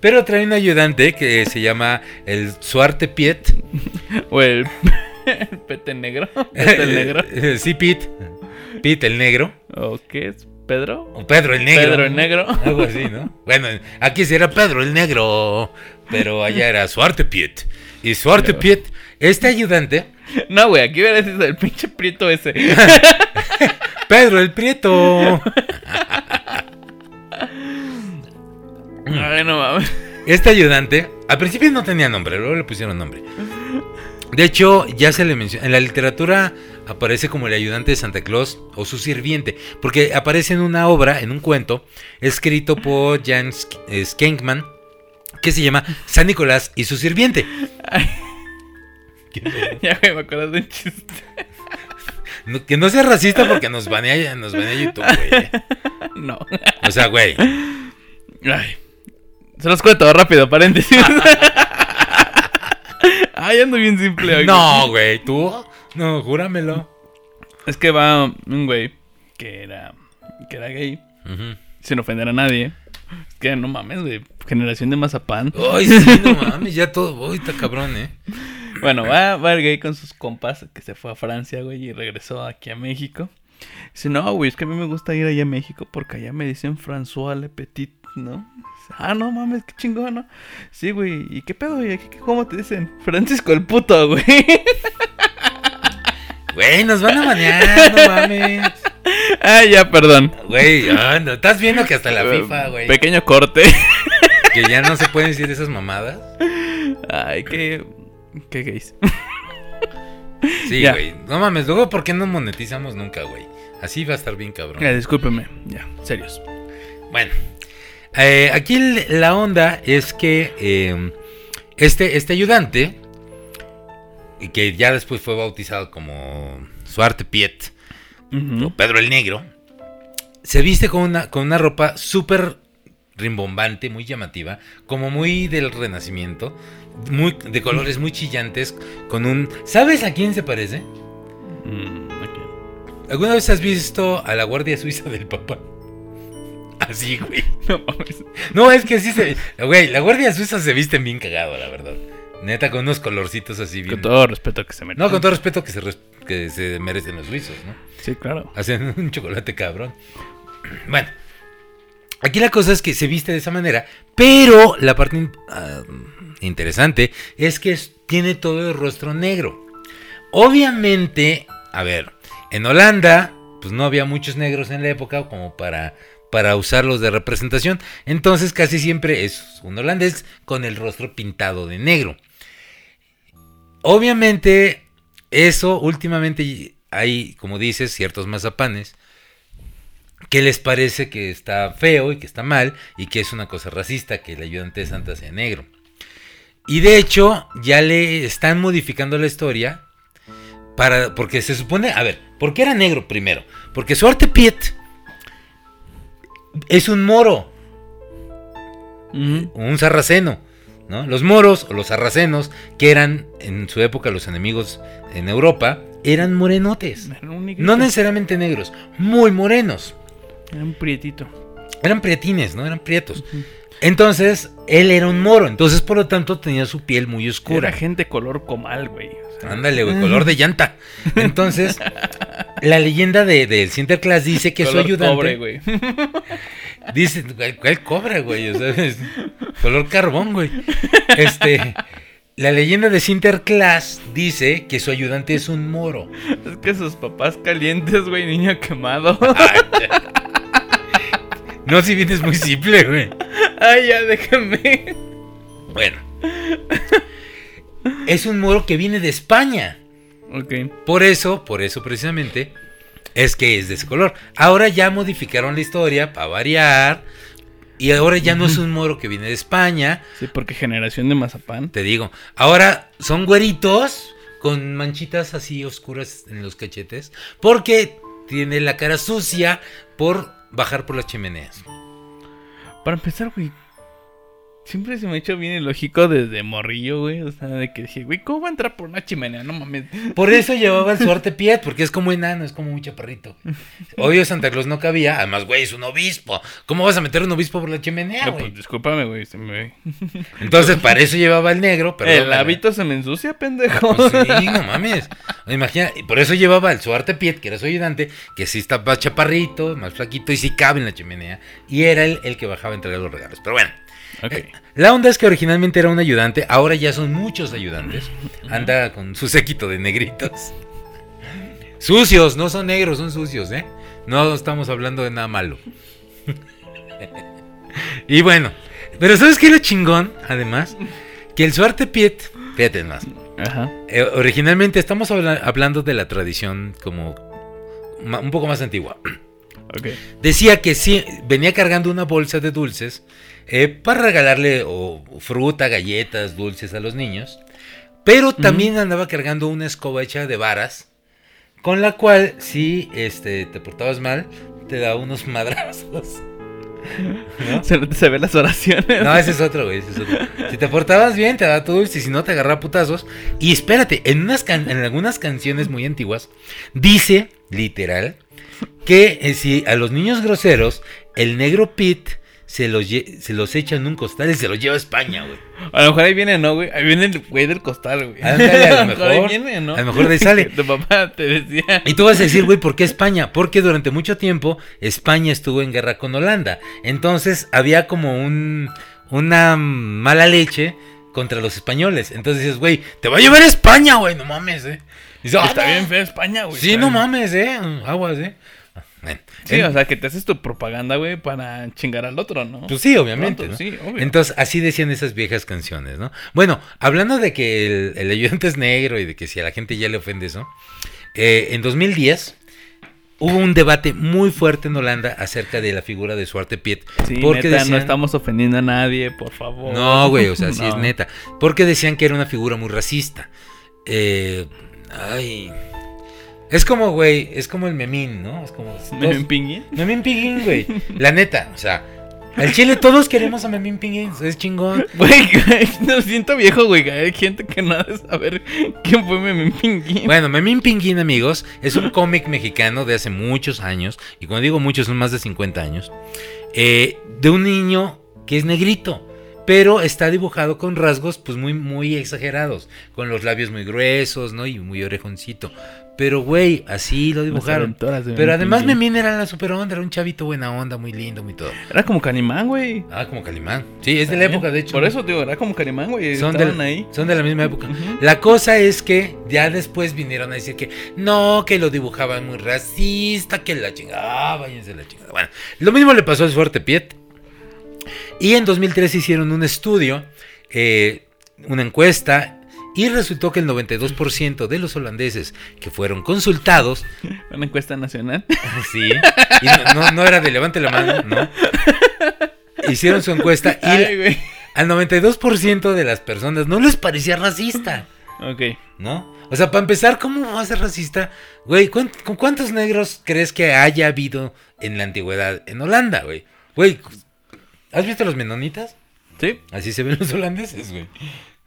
Pero trae un ayudante que se llama el Suarte Piet. O el, el pete negro. Pete el negro. sí, Pete. Pete el negro. ¿O qué es? ¿Pedro? O Pedro el negro. Pedro el negro. Algo así, ¿no? Bueno, aquí sí era Pedro el negro. Pero allá era Suarte Piet. Y Suarte Piet, este ayudante, No, güey, aquí verás el pinche prieto ese. Pedro el Prieto. Ay, no mames. Este ayudante, al principio no tenía nombre, luego le pusieron nombre. De hecho, ya se le menciona. En la literatura aparece como el ayudante de Santa Claus o su sirviente, porque aparece en una obra, en un cuento, escrito por Jan Schenkman, que se llama San Nicolás y su sirviente. Ya, güey, me acuerdo de un chiste. No- que no sea racista porque nos banea, nos banea YouTube, güey. No. O sea, güey. Ay. Se los cuento rápido, paréntesis. Ay, ando bien simple hoy. No, güey, tú. No, júramelo. Es que va un güey que era, que era gay, sin ofender a nadie. Es que no mames, güey. Generación de mazapán. Ay, sí, no mames, ya todo. Uy, está cabrón, eh. Bueno, va, va el gay con sus compas que se fue a Francia, güey, y regresó aquí a México. Dice, no, güey, es que a mí me gusta ir allá a México porque allá me dicen François Le Petit, ¿no? Ah, no mames, qué chingón, ¿no? Sí, güey, ¿y qué pedo, güey? ¿Qué- qué- ¿Cómo te dicen? Francisco el puto, güey. Güey, nos van a banear, no mames. ah, ya, perdón. Güey, ah, no, estás viendo que hasta la FIFA, güey. Pequeño corte. Que ya no se pueden decir esas mamadas. Ay, qué... Qué gays. Sí, Ya. güey. No mames, luego, ¿por qué no monetizamos nunca, güey? Así va a estar bien cabrón. Ya, discúlpeme, ya, serios. Bueno, eh, aquí la onda es que eh, este, este ayudante, que ya después fue bautizado como Suarte Piet, o Pedro el Negro, se viste con una, con una ropa súper rimbombante, muy llamativa, como muy del Renacimiento, muy, de colores muy chillantes, con un... ¿Sabes a quién se parece? Mm. ¿Alguna vez has visto a la Guardia Suiza del Papa? Así, güey. No mames. No, es que sí se... Güey, la Guardia Suiza se viste bien cagado, la verdad. Neta, con unos colorcitos así bien... Con todo respeto que se merece. No, con todo respeto que se, res- que se merecen los suizos, ¿no? Sí, claro. Hacen un chocolate cabrón. Bueno, aquí la cosa es que se viste de esa manera, pero la parte in- ah, interesante es que es- tiene todo el rostro negro. Obviamente, a ver, en Holanda, pues no había muchos negros en la época como para, para usarlos de representación. Entonces casi siempre es un holandés con el rostro pintado de negro. Obviamente, eso últimamente hay, como dices, ciertos mazapanes que les parece que está feo y que está mal y que es una cosa racista que el ayudante de Santa sea negro. Y de hecho, ya le están modificando la historia para porque se supone, a ver, ¿por qué era negro primero? Porque Suarte Piet es un moro, un sarraceno, ¿no? Los moros o los sarracenos, que eran en su época los enemigos en Europa, eran morenotes. No necesariamente negros, muy morenos. Era un prietito. Eran prietines, ¿no? Eran prietos. Entonces, él era un moro, entonces por lo tanto tenía su piel muy oscura. Era gente color comal, güey. o sea, Ándale, güey, color de llanta. Entonces, la leyenda de, del Sinterklaas dice que su color ayudante. cobre, güey. Dice, ¿cuál, cuál cobra, güey? O sea, es color carbón, güey. Este. La leyenda de Sinterklaas dice que su ayudante es un moro. es que sus papás calientes, güey, niño quemado. No, si bien es muy simple, güey. Ay, ya, déjame. Bueno. Es un moro que viene de España. Ok. Por eso, por eso precisamente, es que es de ese color. Ahora ya modificaron la historia para variar. Y ahora ya no es un moro que viene de España. Sí, porque generación de mazapán. Te digo, ahora son güeritos con manchitas así oscuras en los cachetes. Porque tiene la cara sucia por bajar por las chimeneas. Para empezar, güey. Siempre se me ha hecho bien ilógico desde morrillo, güey. O sea, de que dije, güey, ¿cómo va a entrar por una chimenea? No mames. Por eso llevaba el suerte Piet, porque es como enano, es como un chaparrito. Obvio Santa Claus no cabía, además, güey, es un obispo. ¿Cómo vas a meter un obispo por la chimenea, No, güey? pues discúlpame, güey. Se me... Entonces, para eso llevaba el negro, pero. El hábito se me ensucia, pendejo. Pues sí, no mames. Imagina, y por eso llevaba el suarte Piet, que era su ayudante, que sí está más chaparrito, más flaquito y sí cabe en la chimenea. Y era él el que bajaba a entregar los regalos. Pero bueno. Eh, La onda es que originalmente era un ayudante, ahora ya son muchos ayudantes. Anda con su séquito de negritos. Sucios, no son negros, son sucios, ¿eh? No estamos hablando de nada malo. y bueno, pero ¿sabes qué es lo chingón? Además, que el suerte Piet, fíjate más. Ajá. eh, originalmente estamos habla- hablando de la tradición como un poco más antigua. Ok. Decía que sí, venía cargando una bolsa de dulces eh, para regalarle o, fruta, galletas, dulces a los niños. Pero también andaba cargando una escoba hecha de varas, con la cual, si este, te portabas mal, te daba unos madrazos. ¿No? Se, se ven las oraciones. No, ese es otro, güey. ese es otro. Si te portabas bien, te daba tu dulce, y si no, te agarraba putazos. Y espérate, en, unas can- en algunas canciones muy antiguas, dice, literal, que eh, si a los niños groseros, el negro Pit se los, se los echa en un costal y se los lleva a España, güey. A lo mejor ahí viene, ¿no, güey? Ahí viene el güey del costal, güey. A lo mejor ahí viene, ¿no? A lo mejor ahí sale. Tu papá te decía. Y tú vas a decir, güey, ¿por qué España? Porque durante mucho tiempo España estuvo en guerra con Holanda. Entonces había como un, una mala leche contra los españoles. Entonces dices, güey, te va a llevar a España, güey, no mames, eh. Dices, "Ah, Está no". bien feo España, güey. Sí, no mames, eh. Aguas, eh. Sí, en- o sea, que te haces tu propaganda, güey, para chingar al otro, ¿no? Pues sí, obviamente. Pronto, ¿no? sí, obvio. Entonces, así decían esas viejas canciones, ¿no? Bueno, hablando de que el, el ayudante es negro y de que si a la gente ya le ofende eso, eh, en 2010 hubo un debate muy fuerte en Holanda acerca de la figura de Suarte Piet. Sí, porque neta, no decían- estamos ofendiendo a nadie, por favor. No, güey, o sea, sí es No. neta. Porque decían que era una figura muy racista. Eh, ay. Es como, güey, es como el memín, ¿no? Es como... ¿Me pinguín? Memín Pinguín, güey. La neta, o sea, al chile todos queremos a Memín Pinguín, es chingón. Güey, no siento viejo, güey. Hay gente que no ha de saber quién fue Memín Pinguín. Bueno, Memín Pinguín, amigos, es un cómic mexicano de hace muchos años, y cuando digo muchos son más de 50 años, eh, de un niño que es negrito, pero está dibujado con rasgos pues muy, muy exagerados, con los labios muy gruesos, ¿no? Y muy orejoncito. Pero, güey, así lo dibujaron. Pero además. Memín era la super onda, era un chavito buena onda, muy lindo, muy todo. Era como Calimán, güey. Ah, como Calimán. Sí, es de la época, de hecho. Por eso, tío, era como Calimán, güey. son Estaban de, ahí. son de la misma época. La cosa es que ya después vinieron a decir que no, que lo dibujaban muy racista, que la chingada, váyanse la chingada. Bueno, lo mismo le pasó a Suerte Piet. Y en 2003 hicieron un estudio, eh, una encuesta, y resultó que el 92% de los holandeses que fueron consultados, Una encuesta nacional. sí, y no, no- no era de levante la mano, no, hicieron su encuesta y Ay, al 92% de las personas no les parecía racista. Ok. ¿No? O sea, para empezar, ¿cómo va a ser racista? Güey, ¿cuán- ¿con cuántos negros crees que haya habido en la antigüedad en Holanda, güey? Güey, ¿has visto los menonitas? Sí. Así se ven los holandeses, güey.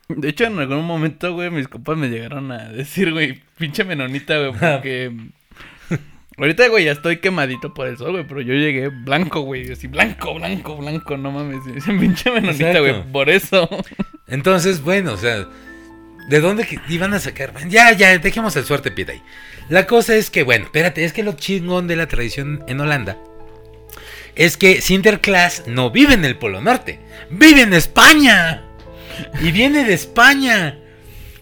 De hecho, en algún momento, güey, mis compas me llegaron a decir, güey, pinche menonita, güey, porque... Ahorita, güey, ya estoy quemadito por el sol, güey, pero yo llegué blanco, güey, así, blanco, blanco, blanco, no mames, me dicen pinche menonita, güey, por eso. Entonces, bueno, o sea, ¿de dónde que iban a sacar? Ya, ya, dejemos el suerte pie ahí. La cosa es que, bueno, espérate, es que lo chingón de la tradición en Holanda es que Sinterklaas no vive en el Polo Norte, vive en España. Y viene de España.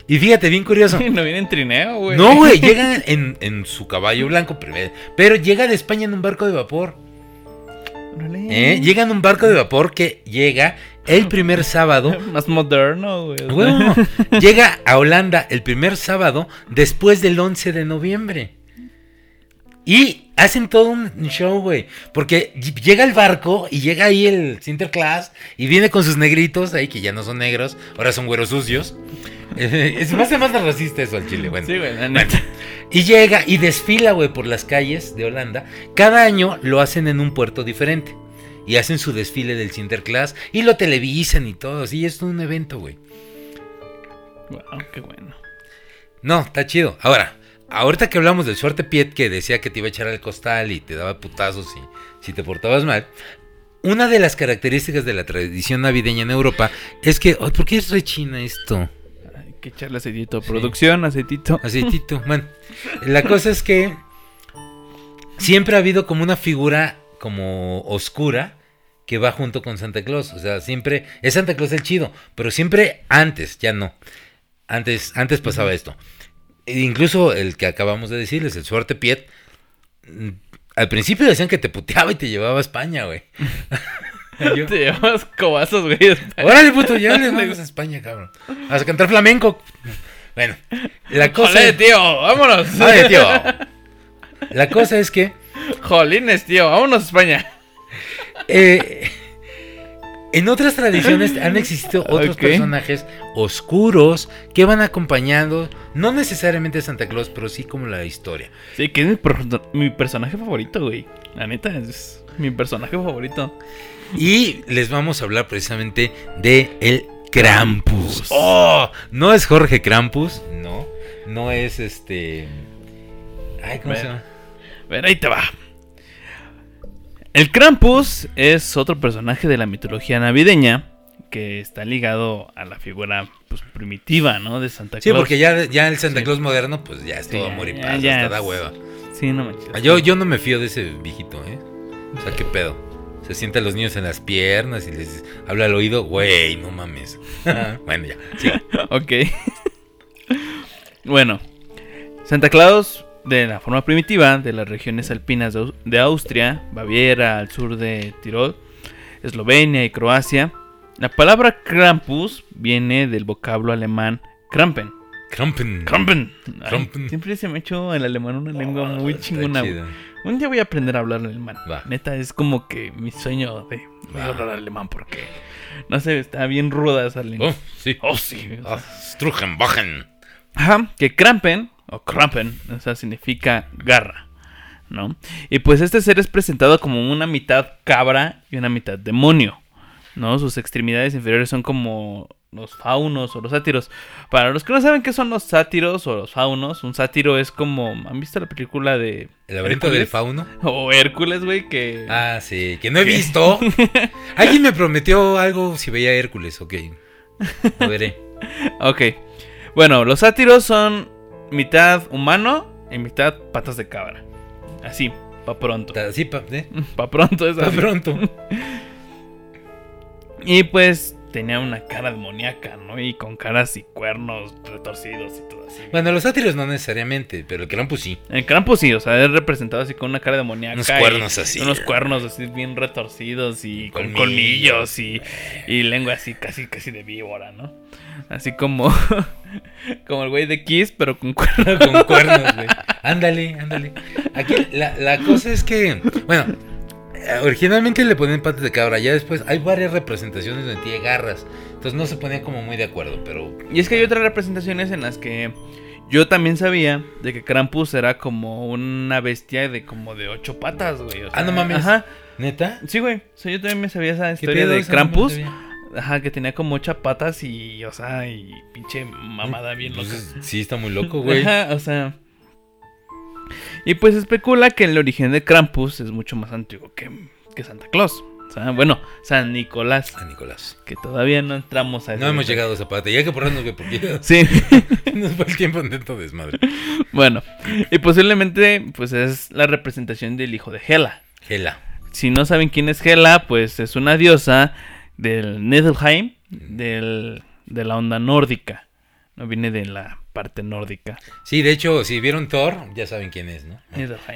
Y fíjate, bien curioso. no viene en trineo, güey. No, güey, llega en, en su caballo blanco, pero, pero llega de España en un barco de vapor. ¿eh? Llega en un barco de vapor que llega el primer sábado Más moderno, güey. Bueno, llega a Holanda el primer sábado después del 11 de noviembre. Y hacen todo un show, güey. Porque ll- llega el barco y llega ahí el Sinterklaas y viene con sus negritos ahí, que ya no son negros, ahora son güeros sucios. Es más, más racista eso al chile, bueno. Sí, güey, Bueno, y llega y desfila, güey, por las calles de Holanda. Cada año lo hacen en un puerto diferente. Y hacen su desfile del Sinterklaas y lo televisan y todo. Así es un evento, güey. Wow, qué bueno. No, está chido. Ahora, ahorita que hablamos del suerte Piet que decía que te iba a echar al costal y te daba putazos si, si te portabas mal. Una de las características de la tradición navideña en Europa es que. ay, ¿Por qué es rechina esto? Hay que echarle aceitito. Producción, aceitito. Aceitito. Bueno, la cosa es que siempre ha habido como una figura como oscura que va junto con Santa Claus. O sea, siempre es Santa Claus el chido, pero siempre antes, ya no. Antes, antes pasaba esto. E incluso el que acabamos de decirles, el suerte Piet. mm, Al principio decían que te puteaba y te llevaba a España, güey. Yo, Te llevas cobazos, güey. Órale, puto, ya le vamos a España, cabrón. Vas a cantar flamenco. Bueno, la cosa Jolé, tío, vámonos. Ay, tío. La cosa es que Jolines, tío, vámonos a España. eh, en otras tradiciones han existido otros personajes oscuros que van acompañando, no necesariamente a Santa Claus, pero sí como la historia. Sí, que es mi, per- mi personaje favorito, güey. La neta, es mi personaje favorito. Y les vamos a hablar precisamente de el Krampus. Oh, no es Jorge Krampus, no, no es este. Ay, ¿cómo se llama? A ver, ahí te va. El Krampus es otro personaje de la mitología navideña que está ligado a la figura pues, primitiva, ¿no? De Santa Sí, Claus. porque ya, ya el Santa Sí. Claus moderno, pues ya es Sí, todo amor y ya- paz, ya hasta da es- hueva. Sí, no manches. Yo, yo no me fío de ese viejito, ¿eh? O sea, ¿qué pedo? Se sienta a los niños en las piernas y les habla al oído, güey, no mames. bueno, ya, sí. Ok. bueno, Santa Claus, de la forma primitiva, de las regiones alpinas de, Au- de Austria, Baviera, al sur de Tirol, Eslovenia y Croacia. La palabra Krampus viene del vocablo alemán Krampen. Krampen. Krampen. Ay, Krampen. siempre se me ha hecho el alemán una lengua muy chingona. Un día voy a aprender a hablar alemán. Va. Neta, es como que mi sueño de, hablar alemán porque, no sé, está bien ruda esa lengua. Oh, sí. Oh, sí. Ah, sea. Strugenbachen. Ajá, que Krampen, o Krampen, o sea, significa garra, ¿no? Y pues este ser es presentado como una mitad cabra y una mitad demonio, ¿no? Sus extremidades inferiores son como los faunos o los sátiros. Para los que no saben qué son los sátiros o los faunos, un sátiro es como, ¿han visto la película de... El laberinto del fauno. O Hércules, güey, que... Ah, sí, que no he visto. Alguien me prometió algo si veía Hércules, ok. Lo veré. Ok. Bueno, los sátiros son mitad humano y mitad patas de cabra. Así, pa' pronto. Ta- Sí, pa, ¿eh? Pa' pronto es Pa así. pronto. Y pues tenía una cara demoníaca, ¿no? Y con caras y cuernos retorcidos y todo así. Bueno, los sátiros no necesariamente, pero el Krampus sí. El Krampus sí, o sea, es representado así con una cara demoníaca. Unos y cuernos así. Unos cuernos así bien retorcidos y con Colmillos. colmillos y, y lengua así casi casi de víbora, ¿no? Así como como el güey de Kiss, pero con cuernos. con cuernos, güey. Ándale, ándale. Aquí la, la cosa es que, bueno, eh, originalmente le ponían patas de cabra, ya después hay varias representaciones donde tiene garras. Entonces no se ponían como muy de acuerdo, pero Y es que hay otras representaciones en las que yo también sabía de que Krampus era como una bestia de como de ocho patas, güey. o Ah, no mames. Ajá. neta. Sí, güey. O sea, yo también me sabía esa ¿Qué historia de Krampus. Ajá, que tenía como ocho patas y, o sea, y pinche mamada bien Pues, loca. sí, está muy loco, güey. Ajá, o sea. Y pues se especula que el origen de Krampus es mucho más antiguo que, que Santa Claus. O sea, bueno, San Nicolás. Ah, Nicolás. Que todavía no entramos a ese No hemos llegado a esa parte. Ya hay que porrarnos, güey, porque Sí. nos fue el tiempo en tanto desmadre. bueno, y posiblemente, pues es la representación del hijo de Hela. Gela. Si no saben quién es Hela, pues es una diosa del Nidlheim, del, de la onda nórdica. No viene de la parte nórdica. Sí, de hecho, si vieron Thor, ya saben quién es, ¿no?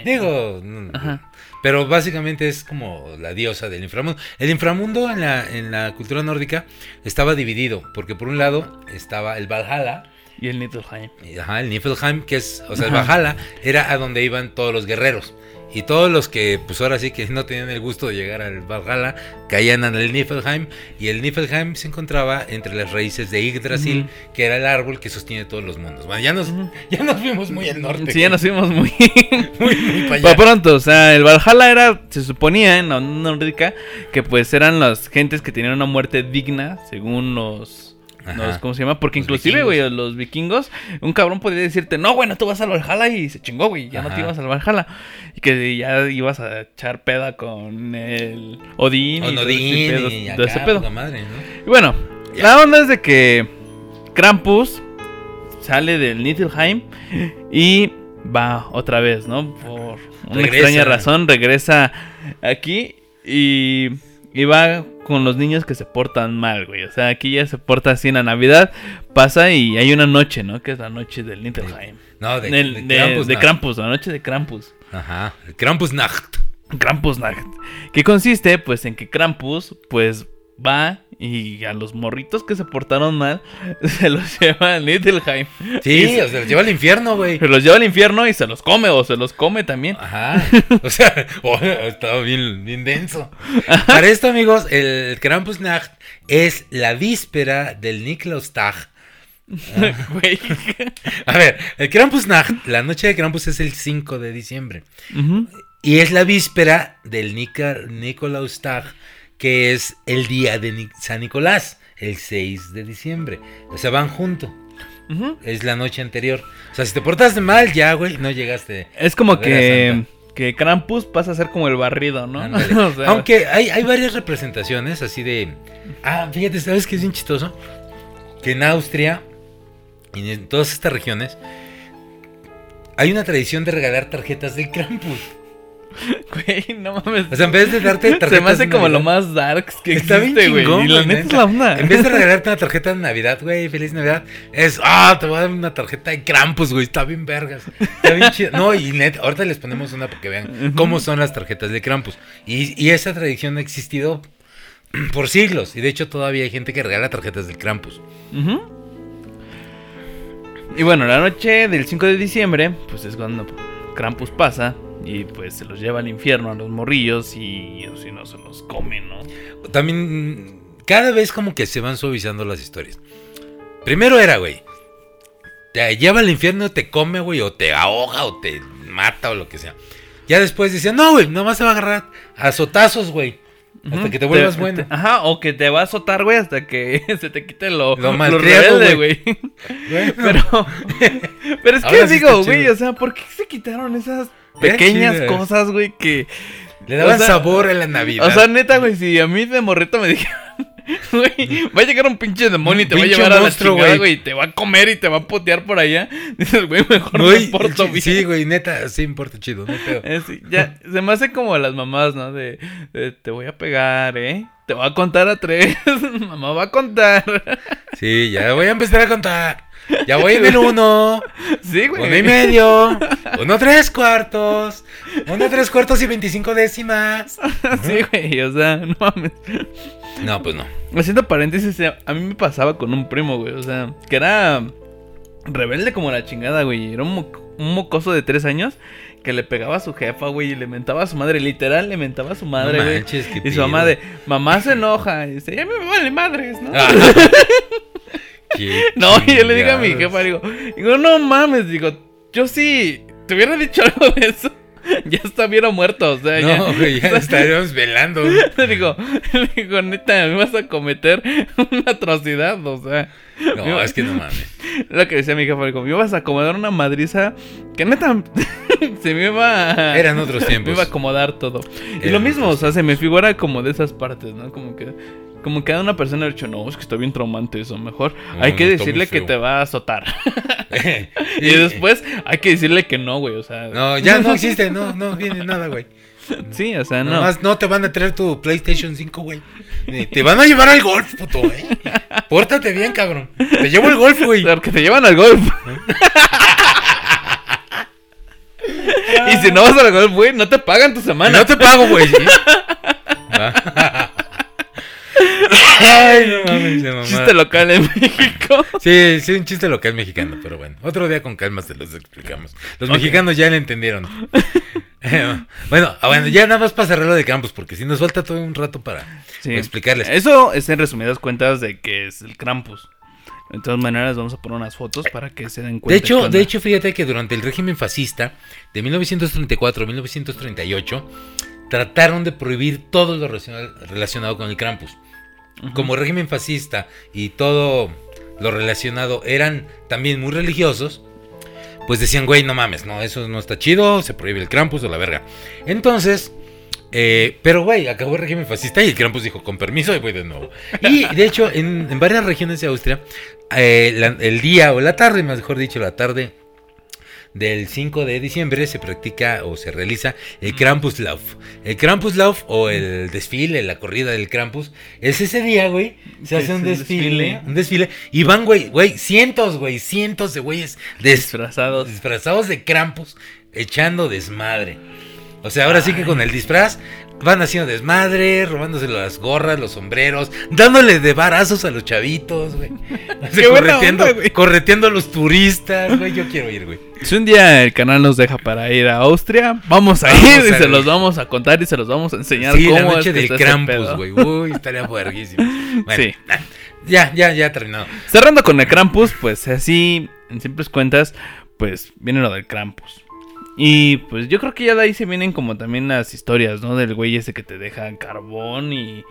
Digo, Ajá. pero básicamente es como la diosa del inframundo. El inframundo en la, en la cultura nórdica estaba dividido, porque por un lado estaba el Valhalla Y el Niflheim. Ajá, el Niflheim, que es, o sea, el Valhalla, era a donde iban todos los guerreros. Y todos los que, pues ahora sí que no tenían el gusto de llegar al Valhalla, caían en el Niflheim. Y el Niflheim se encontraba entre las raíces de Yggdrasil, que era el árbol que sostiene todos los mundos. Bueno, ya nos, ya nos fuimos muy al norte. Sí, ya nos fuimos muy, muy, muy para allá. Para pronto, o sea, el Valhalla era, se suponía en la nórdica, que pues eran las gentes que tenían una muerte digna, según los... Ajá. los- ¿Cómo se llama? Porque Los inclusive, güey, los vikingos, un cabrón podría decirte, no, bueno, tú vas al Valhalla y se chingó, güey, ya no te ibas al Valhalla. Y que ya ibas a echar peda con el Odín. O y todo ese Nodín pedo- y todo ese pedo. puta madre, ¿no? Y bueno, Ya. la onda es de que Krampus sale del Niflheim y va otra vez, ¿no? Por una Regresa. extraña razón, regresa aquí y, y va con los niños que se portan mal, güey. O sea, aquí ya se porta así en la Navidad, pasa y hay una noche, ¿no? Que es la noche del Niflheim. No, de, Del- de de, Krampus, de. Krampus, la noche de Krampus. Ajá, el Krampusnacht. Krampusnacht. Que consiste, pues, en que Krampus, pues, va y a los morritos que se portaron mal se los lleva a Niflheim. Sí, o sea, los lleva al infierno, güey. se los lleva al infierno y se los come o se los come también. Ajá. O sea, oh, estaba bien, bien denso. Para esto, amigos, el Krampusnacht es la víspera del Niklaustag. A ver, el Krampusnacht, la noche de Krampus es el 5 de diciembre. Y es la víspera del Nika- Nikolaustag, que es el día de Ni- San Nicolás, el 6 de diciembre. O sea, van junto. Ujú. Es la noche anterior. O sea, si te portaste mal, ya, güey, no llegaste. Es como que, que Krampus pasa a ser como el barrido, ¿no? Ándale. O sea, Aunque hay, hay varias representaciones así de. Ah, fíjate, ¿sabes qué es bien chistoso? Que en Austria y en todas estas regiones hay una tradición de regalar tarjetas del Krampus. Güey, no mames. O sea, en vez de darte tarjetas Se me hace de como lo más darks que Está bien existe, güey. Y la neta es la onda. En vez de regalarte una tarjeta de Navidad, güey, feliz Navidad, es, ah, te voy a dar una tarjeta de Krampus, güey, está bien vergas. Está bien chido. No, y neta, ahorita les ponemos una para que vean cómo son las tarjetas de Krampus. Y, y esa tradición ha existido por siglos. Y de hecho todavía hay gente que regala tarjetas del Krampus. Ujú. Y bueno, la noche del 5 de diciembre, pues es cuando Krampus pasa y pues se los lleva al infierno a los morrillos y o si no se los come, ¿no? También, cada vez como que se van suavizando las historias. Primero era, güey, te lleva al infierno, te come, güey, o te ahoga, o te mata, o lo que sea. Ya después decían, no, güey, nomás se va a agarrar a azotazos, güey. Hasta que te vuelvas bueno. te- ajá, o que te va a azotar, güey, hasta que se te quite lo, Lo lo, rebelde, güey. Bueno, Pero, pero es que Ahora digo, güey, o sea, ¿por qué se quitaron esas pequeñas chido. cosas, güey, que... le daban o sea, sabor a la Navidad. O sea, neta, güey, si a mí de morrito me dijeron, güey, va a llegar un pinche demonio y te va a llevar a la chingada, güey. güey, y te va a comer y te va a potear por allá. Dices, güey, mejor Güey, me porto sí, bien. sí, güey, neta, sí importa chido, no pedo. Eh, sí, ya, se me hace como las mamás, ¿no? De, de, te voy a pegar, ¿eh? Te voy a contar a tres. Mamá va a contar. Sí, ya voy a empezar a contar. Ya voy en el uno, Sí, güey. uno y medio, uno tres cuartos, uno tres cuartos y veinticinco décimas. Sí, güey, o sea, no mames. No, pues no. Haciendo paréntesis, eh, a mí me pasaba con un primo, güey. O sea, que era rebelde como la chingada, güey. Era un, mo- un mocoso de tres años que le pegaba a su jefa, güey, y le mentaba a su madre. Literal, le mentaba a su madre, no güey. manches, Y su mamá de, mamá se enoja. Y dice, ya me vale madres, ¿no? Ah. No, y yo le digo a mi jefa, digo, digo, no mames, digo, yo sí, te hubiera dicho algo de eso. Ya estuviera muerto, o sea, ya. No, güey, ya estaríamos velando. Le digo, le digo, neta, me vas a cometer una atrocidad, o sea. No, es que no mames. Lo que decía mi jefa, digo, me ibas a acomodar una madriza que neta se me iba a... Eran otros Me tiempos. iba a acomodar todo. y lo mismo, o sea, se me figura como de esas partes, ¿no? Como que... Como que a una persona ha dicho, no, es que está bien traumante eso, mejor No, hay que no, decirle que te va a azotar. y después hay que decirle que no, güey, o sea... No, ya no existe, no, no viene nada, güey. Sí, o sea, no. Nomás no te van a traer tu PlayStation 5, güey. Ni Te van a llevar al golf, puto, eh. Pórtate bien, cabrón. Te llevo al golf, güey. Porque te llevan al golf. y si no vas al golf, güey, no te pagan tu semana. No te pago, güey. ¿sí? Ay, no mames, de mamada. Chiste local en México. Sí, sí, un chiste local mexicano, pero bueno. Otro día con calma se los explicamos. Los mexicanos ya lo entendieron. Eh, bueno, ah, bueno, ya nada más para cerrar lo de Krampus, porque si nos falta todo un rato para Sí. explicarles. Eso es en resumidas cuentas de que es el Krampus. De todas maneras, vamos a poner unas fotos para que se den cuenta. De hecho, de hecho, fíjate que durante el régimen fascista de 1934 a 1938 trataron de prohibir todo lo relaciona- relacionado con el Krampus. Como régimen fascista y todo lo relacionado eran también muy religiosos, pues decían, güey, no mames, no, eso no está chido, se prohíbe el Krampus o la verga. Entonces, eh, pero güey, acabó el régimen fascista y el Krampus dijo, con permiso, y voy de nuevo. Y de hecho, en, varias regiones de Austria, eh, el día o la tarde, mejor dicho, la tarde del 5 de diciembre se practica o se realiza el Krampuslauf. El Krampuslauf o el desfile, la corrida del Krampus, es ese día, güey. Se hace un es un desfile, desfile. un desfile y van, güey, güey, cientos, güey, cientos de güeyes Disfrazados. disfrazados de Krampus echando desmadre. O sea, ahora sí que con el disfraz van haciendo desmadre, robándose las gorras, los sombreros, dándole de varazos a los chavitos, güey. Correteando, onda, güey. correteando a los turistas, güey. Yo quiero ir, güey. Si un día el canal nos deja para ir a Austria, vamos a Vamos ir y a se los vamos a contar y se los vamos a enseñar Sí, la cómo noche es que del Krampus, güey. Uy, estaría fuerguísimo. Bueno, Sí. Ya, ya, ya terminado. Cerrando con el Krampus, pues así, en simples cuentas, pues viene lo del Krampus. Y pues yo creo que ya de ahí se vienen como también las historias, ¿no? Del güey ese que te deja carbón y,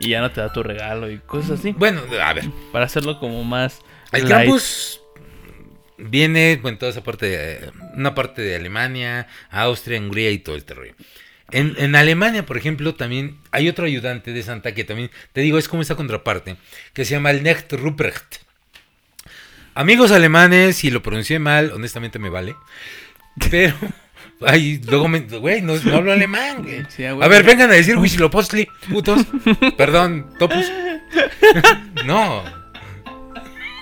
y ya no te da tu regalo y cosas así. Bueno, a ver. Para hacerlo como más... El light. Krampus viene, bueno, toda esa parte de, una parte de Alemania, Austria, Hungría y todo este rollo. En, en Alemania, por ejemplo, también hay otro ayudante de Santa que también, te digo, es como esa contraparte, que se llama el Necht Ruprecht. Amigos alemanes, si lo pronuncié mal, honestamente me vale. Pero, ay, luego me, güey, no, no hablo alemán, güey. Sí. A ver, vengan a decir Huitzilopochtli, putos. Perdón, topus. no.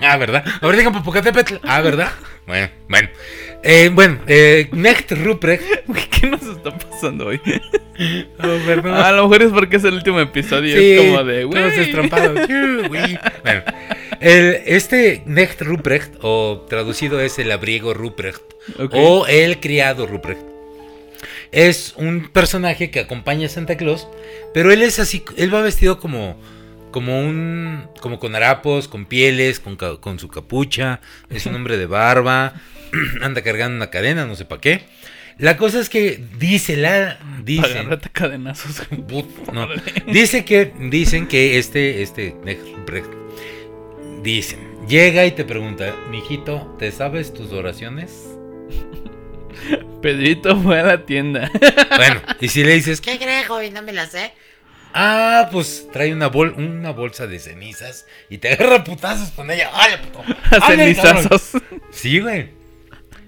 Ah, ¿verdad? A ver, digan Popocatépetl. Ah, ¿verdad? Bueno, bueno. Eh, bueno, eh, Necht Ruprecht. ¿Qué nos está pasando hoy? Oh, perdón. a lo mejor es porque es el último episodio. Sí, es como de, todos. Bueno, el- este Necht Ruprecht, o traducido es el abriego Ruprecht, o el criado Ruprecht, es un personaje que acompaña a Santa Claus, pero él es así, él va vestido como, como un, como con harapos, con pieles, con su capucha, es un hombre de barba, anda cargando una cadena, no sé para qué. La cosa es que dice la, dice, cadenazos. No. Dice que, dicen que este, este, dicen, llega y te pregunta, mijito, ¿te sabes tus oraciones? Pedrito fue a la tienda. Bueno, y si le dices, ¿Qué crees, joven? No me la sé. ah, pues trae una, bol una bolsa de cenizas y te agarra putazos con ella. ¡Hala, puto! A ¡Hala, cabrón! cenizazos. Sí, güey.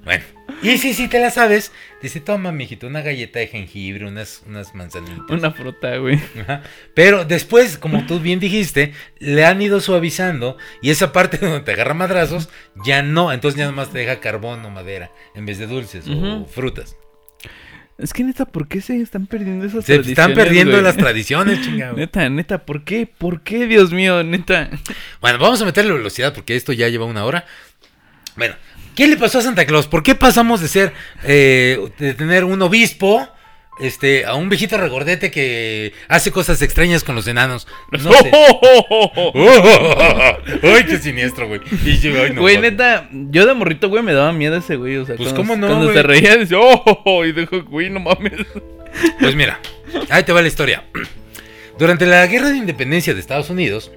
Bueno, y si si te la sabes, dice, toma, mijito, una galleta de jengibre, unas, unas manzanitas. Una fruta, güey. Ajá. Pero después, como tú bien dijiste, le han ido suavizando y esa parte donde te agarra madrazos, ya no. Entonces ya nomás te deja carbón o madera en vez de dulces o frutas. Es que neta, ¿por qué se están perdiendo esas Se tradiciones? están perdiendo güey? las tradiciones, chingado. Neta, neta, ¿por qué? ¿Por qué, Dios mío? Neta. Bueno, vamos a meterle velocidad porque esto ya lleva una hora. Bueno, ¿qué le pasó a Santa Claus? ¿Por qué pasamos de ser, eh, de tener un obispo, este, a un viejito regordete que hace cosas extrañas con los enanos? No sé. ¡Ay, qué siniestro, güey! Y yo, ay, no, Güey, neta, yo de morrito, güey, me daba miedo ese güey. O sea, Pues, cuando, ¿cómo no, Cuando güey? se reía, decía, ¡oh! Y dijo, güey, no mames. Pues mira, ahí te va la historia. Durante la Guerra de Independencia de Estados Unidos,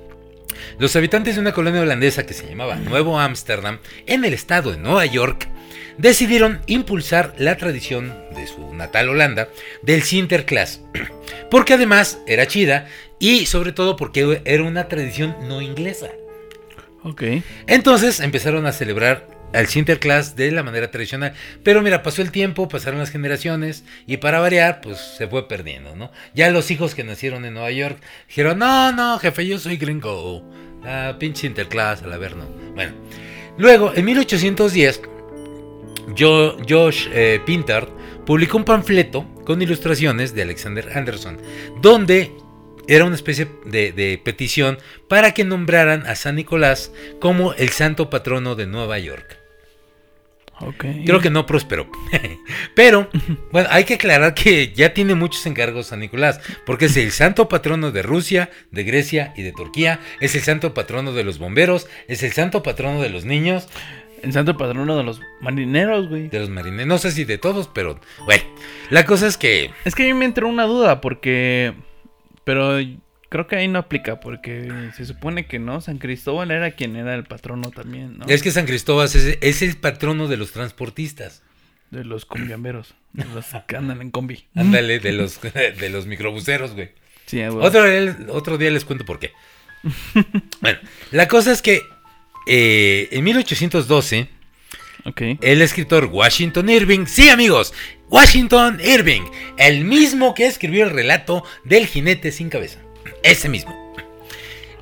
los habitantes de una colonia holandesa que se llamaba Nuevo Ámsterdam, en el estado de Nueva York, decidieron impulsar la tradición de su natal Holanda del Sinterklaas. Porque además era chida y sobre todo porque era una tradición no inglesa. Ok. Entonces empezaron a celebrar al Sinterklaas de la manera tradicional. Pero mira, pasó el tiempo, pasaron las generaciones y para variar, pues se fue perdiendo, ¿no? Ya los hijos que nacieron en Nueva York dijeron, no, no, jefe, yo soy gringo. Ah, pinche Sinterklaas, a la ver, no. Bueno, luego, en 1810, Jo- Josh eh, Pintard publicó un panfleto con ilustraciones de Alexander Anderson, donde era una especie de, de petición para que nombraran a San Nicolás como el santo patrono de Nueva York. Ok. Creo que no prosperó. Pero, bueno, hay que aclarar que ya tiene muchos encargos San Nicolás, porque es el santo patrono de Rusia, de Grecia y de Turquía, es el santo patrono de los bomberos, es el santo patrono de los niños, El santo patrono de los marineros, güey. de los marineros, no sé si de todos, pero bueno, la cosa es que Es que a mí me entró una duda porque... Pero creo que ahí no aplica porque se supone que no. San Cristóbal era quien era el patrono también, ¿no? es que San Cristóbal es, es el patrono de los transportistas. De los combiamberos. De los que andan en combi. Ándale, de los, de los microbuseros, güey. Sí, güey. Otro, día- otro día les cuento por qué. bueno, la cosa es que eh, en 1812, Ok. el escritor Washington Irving, sí amigos, Washington Irving, el mismo que escribió el relato del jinete sin cabeza. Ese mismo.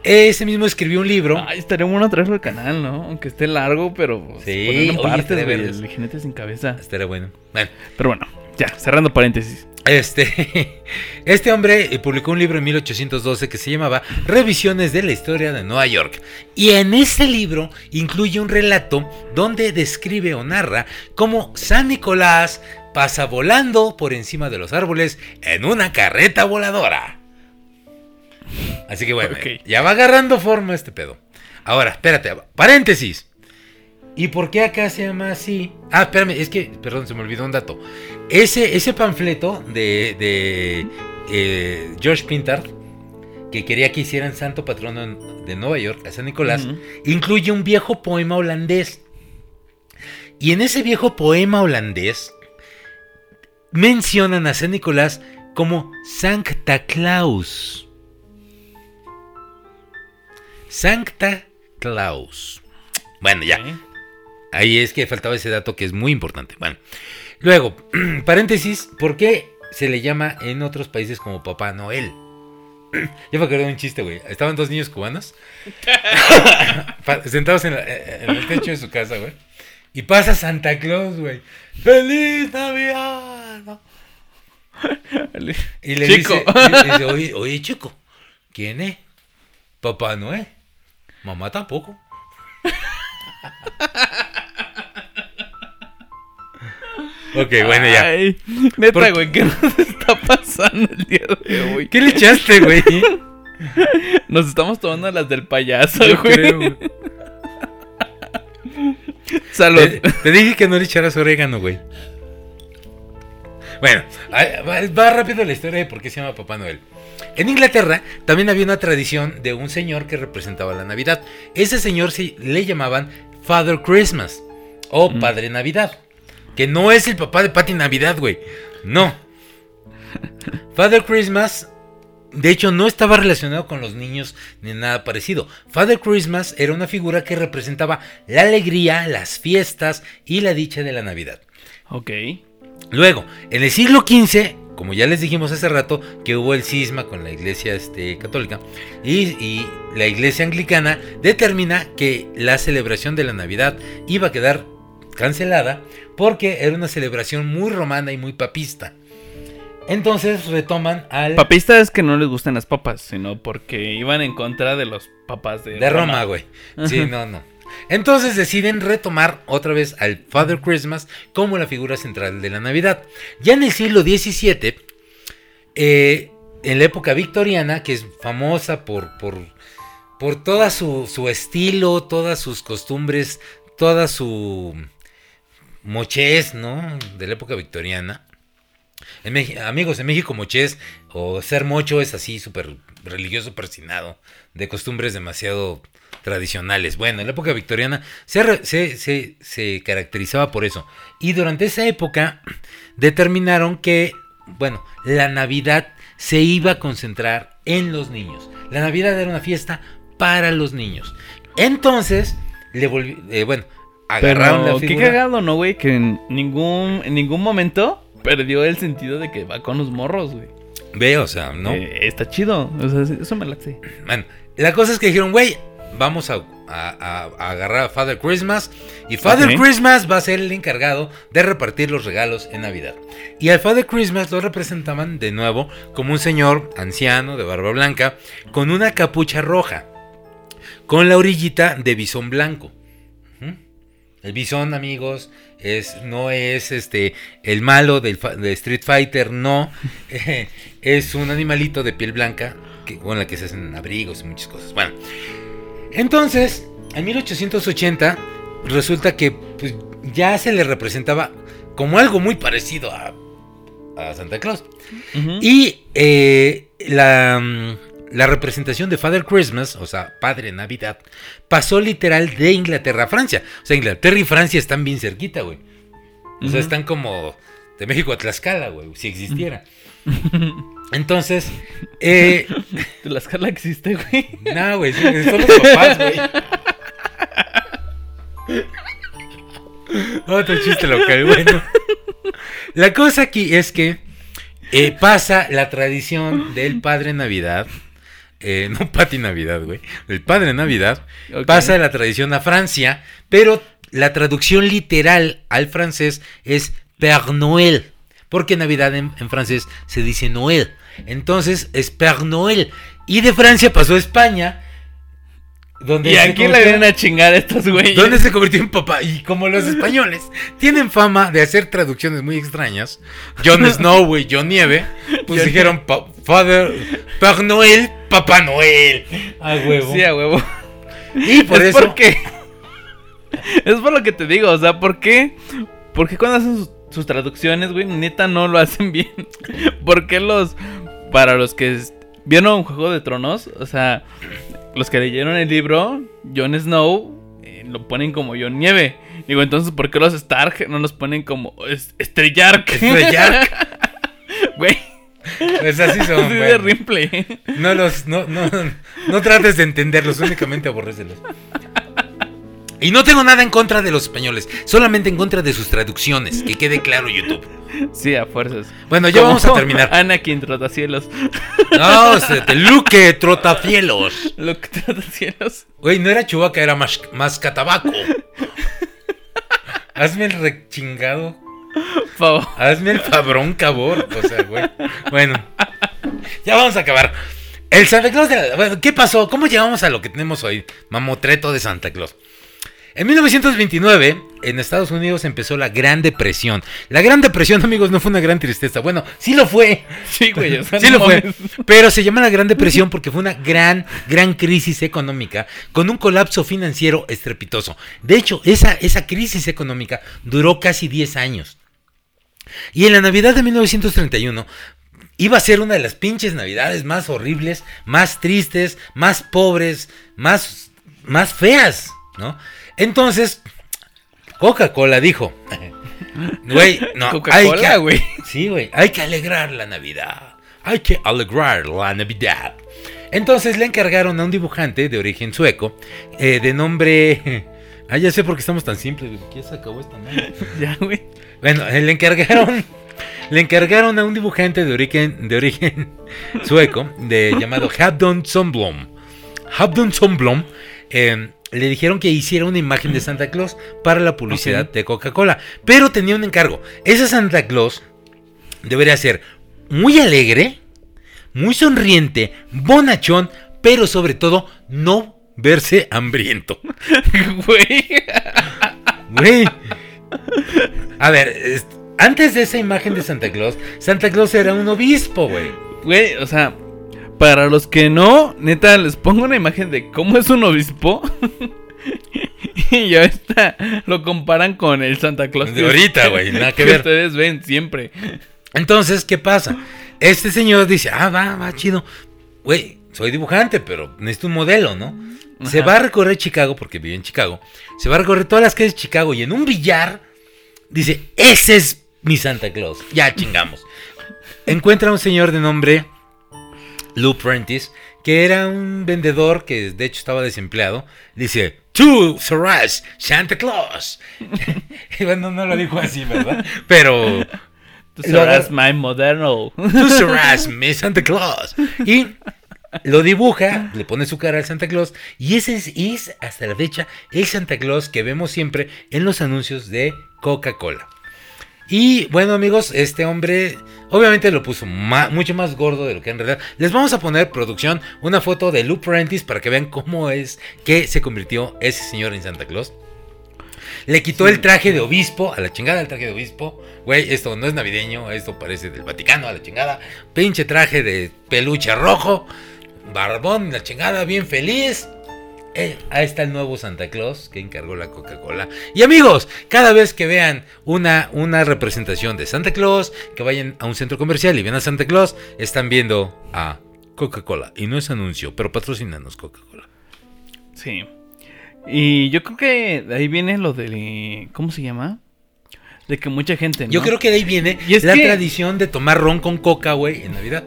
Ese mismo escribió un libro. Ay, estaría bueno traerlo al canal, ¿no? Aunque esté largo, pero pues, Sí, en estaría güey, vergas. el jinete sin cabeza. Estaría bueno. Bueno, Pero bueno, ya, cerrando paréntesis. Este, este hombre eh, publicó un libro en 1812 que se llamaba Revisiones de la Historia de Nueva York. Y en ese libro incluye un relato donde describe o narra cómo San Nicolás pasa volando por encima de los árboles en una carreta voladora. Así que bueno, ya va agarrando forma este pedo. Ahora, espérate, paréntesis. ¿Y por qué acá se llama así? Ah, espérame, es que, perdón, se me olvidó un dato. Ese, ese panfleto de, de eh, George Pintard, que quería que hicieran santo patrono de Nueva York, a San Nicolás, incluye un viejo poema holandés. Y en ese viejo poema holandés mencionan a San Nicolás como Sancta Claus. Sancta Claus. Bueno, ya. Ahí es que faltaba ese dato que es muy importante. Bueno, luego, paréntesis, ¿por qué se le llama en otros países como Papá Noel? Yo me acuerdo de un chiste, güey. Estaban dos niños cubanos sentados en, la- en el techo de su casa, güey. Y pasa Santa Claus, güey. ¡Feliz Navidad! Y le Chico. dice, le dice, oye, oye, chico, ¿quién es? Papá Noel. Mamá tampoco. Ok, bueno, ya. Ay, neta, güey, ¿qué nos está pasando el día de hoy? ¿Qué le echaste, güey? Nos estamos tomando las del payaso, Yo güey. creo, güey. Salud. Te, te dije que no le echaras orégano, güey. Bueno, va rápido la historia de por qué se llama Papá Noel. En Inglaterra también había una tradición de un señor que representaba la Navidad. Ese señor se, le llamaban Father Christmas o Mm. Padre Navidad. Que no es el papá de Patty Navidad, güey. No. Father Christmas, de hecho, no estaba relacionado con los niños ni nada parecido. Father Christmas era una figura que representaba la alegría, las fiestas y la dicha de la Navidad. Ok. Luego, en el siglo XV, como ya les dijimos hace rato, que hubo el cisma con la iglesia este, católica, y, y la iglesia anglicana determina que la celebración de la Navidad iba a quedar cancelada porque era una celebración muy romana y muy papista. Entonces retoman al... Papista es que no les gustan las papas, sino porque iban en contra de los papas de, De Roma, güey. Sí, no, no. Entonces deciden retomar otra vez al Father Christmas como la figura central de la Navidad. Ya en el siglo XVII, eh, en la época victoriana, que es famosa por, por, por toda su, su estilo, todas sus costumbres, toda su mochez, ¿no? De la época victoriana. En amigos, en México mochés o ser mocho es así súper religioso persinado, de costumbres demasiado tradicionales. Bueno, en la época victoriana se, se, se- se caracterizaba por eso. Y durante esa época determinaron que, bueno, la Navidad se iba a concentrar en los niños. La Navidad era una fiesta para los niños. Entonces, le volví, eh, bueno, agarraron Pero la qué figura. cagado, ¿no, güey? Que en ningún, en ningún momento perdió el sentido de que va con los morros, güey. Ve, o sea, ¿no? Eh, está chido. O sea, eso me la sé. Bueno, la cosa es que dijeron, güey, vamos a a, agarrar a Father Christmas. Y Father Christmas va a ser el encargado de repartir los regalos en Navidad. Y al Father Christmas lo representaban de nuevo como un señor anciano de barba blanca con una capucha roja. Con la orillita de bisón blanco. El bisón, amigos, es, no es este el malo del, de Street Fighter, no. es un animalito de piel blanca que, con la que se hacen abrigos y muchas cosas. Bueno, entonces, en 1880 resulta que pues, ya se le representaba como algo muy parecido a, Santa Claus. Y eh, la, la, representación de Father Christmas, o sea, Padre Navidad, pasó literal de Inglaterra a Francia. O sea, Inglaterra y Francia están bien cerquita, güey. O sea, están como de México a Tlaxcala, güey, si existiera. Entonces, eh. Tlaxcala existe, güey. No, güey, son los papás, güey. Otro chiste local, bueno. La cosa aquí es que eh, pasa la tradición del Padre Navidad. Eh, no Pati Navidad, güey. El Padre Navidad. Pasa la tradición a Francia, pero la traducción literal al francés es Père Noël. Porque Navidad en, francés se dice Noel. Entonces es Père Noël. Y de Francia pasó a España. Donde y aquí le vienen a chingar a estos güeyes. Donde se convirtió en papá. Y como los españoles tienen fama de hacer traducciones muy extrañas, Jon Snow, güey, John Nieve, pues dijeron Father, Père Noël, Papá Noel. A huevo. Sí, a huevo. Y por eso. ¿Por qué? Es por lo que te digo, o sea, ¿por qué? ¿Por qué cuando hacen sus sus traducciones, güey, neta no lo hacen bien. Porque los. Para los que vieron Juego de Tronos, o sea, los que leyeron el libro, Jon Snow eh, lo ponen como Jon Nieve. Digo, entonces, ¿por qué los Stark no los ponen como Estrellark? Estrellark. Güey. Pues así son. Así de. No los, no, no, no trates de entenderlos, únicamente aborrécelos. Y no tengo nada en contra de los españoles, solamente en contra de sus traducciones, que quede claro YouTube. Sí, a fuerzas. Bueno, ya vamos a terminar. Anakin Trotacielos. No, Luke Trotacielos. Luke Trotacielos. Güey, no era Chubaca, era más, más catabaco. Hazme el rechingado. Favor. Hazme el fabrón cabor. O sea, güey. Bueno, ya vamos a acabar. El Santa Claus de ¿Qué pasó? ¿Cómo llegamos a lo que tenemos hoy? Mamotreto de Santa Claus. En 1929, en Estados Unidos empezó la Gran Depresión. La Gran Depresión, amigos, no fue una gran tristeza. Bueno, sí lo fue. Sí, güey, sí lo fue. Pero se llama la Gran Depresión porque fue una gran, gran crisis económica con un colapso financiero estrepitoso. De hecho, esa, esa crisis económica duró casi 10 años. Y en la Navidad de 1931 iba a ser una de las pinches navidades más horribles, más tristes, más pobres, más, más feas, ¿no? Entonces, Coca-Cola dijo, güey, no, hay que, güey. Sí, güey, hay que alegrar la Navidad. Hay que alegrar la Navidad. Entonces le encargaron a un dibujante de origen sueco, eh, de nombre... Ah, ya sé por qué estamos tan simples, güey. ¿Quién se acabó esta madre? ya, güey. Bueno, le encargaron... Le encargaron a un dibujante de origen, de origen sueco, de, llamado Habdon Sonblom. Habdon Sonblom eh, le dijeron que hiciera una imagen de Santa Claus para la publicidad de Coca-Cola. Pero tenía un encargo. Esa Santa Claus debería ser muy alegre, muy sonriente, bonachón, pero sobre todo no verse hambriento. Güey. Güey. A ver, antes de esa imagen de Santa Claus, Santa Claus era un obispo, güey. Güey, o sea, para los que no, neta, les pongo una imagen de cómo es un obispo. y ya está, lo comparan con el Santa Claus. De ahorita, güey, nada que, ver. Ustedes ven siempre. Entonces, ¿qué pasa? Este señor dice, ah, va, va, chido. Güey, soy dibujante, pero necesito un modelo, ¿no? Se va a recorrer Chicago, porque vive en Chicago. Se va a recorrer todas las calles de Chicago y en un billar dice, ese es mi Santa Claus. Ya chingamos. Encuentra a un señor de nombre Lou Prentice, que era un vendedor que de hecho estaba desempleado, dice, Tú serás Santa Claus. bueno, no lo dijo así, ¿verdad? Pero... Tú serás my moderno. Tú serás mi Santa Claus. Y lo dibuja, le pone su cara al Santa Claus y ese es, hasta la fecha el Santa Claus que vemos siempre en los anuncios de Coca-Cola. Y bueno amigos, este hombre obviamente lo puso mucho más gordo de lo que en realidad. Les vamos a poner producción una foto de Lou Prentice para que vean cómo es que se convirtió ese señor en Santa Claus. Le quitó el traje de obispo, a la chingada el traje de obispo. Güey, esto no es navideño, esto parece del Vaticano, a la chingada. Pinche traje de peluche rojo, barbón, la chingada, bien feliz. Eh, ahí está el nuevo Santa Claus que encargó la Coca-Cola. Y amigos, cada vez que vean una, una representación de Santa Claus, que vayan a un centro comercial y vean a Santa Claus, están viendo a Coca-Cola. Y no es anuncio, pero patrocinanos Coca-Cola. Sí. Y yo creo que de ahí viene lo de... ¿Cómo se llama? De que mucha gente... ¿no? Yo creo que de ahí viene Y es la que- tradición de tomar ron con coca, güey, en Navidad.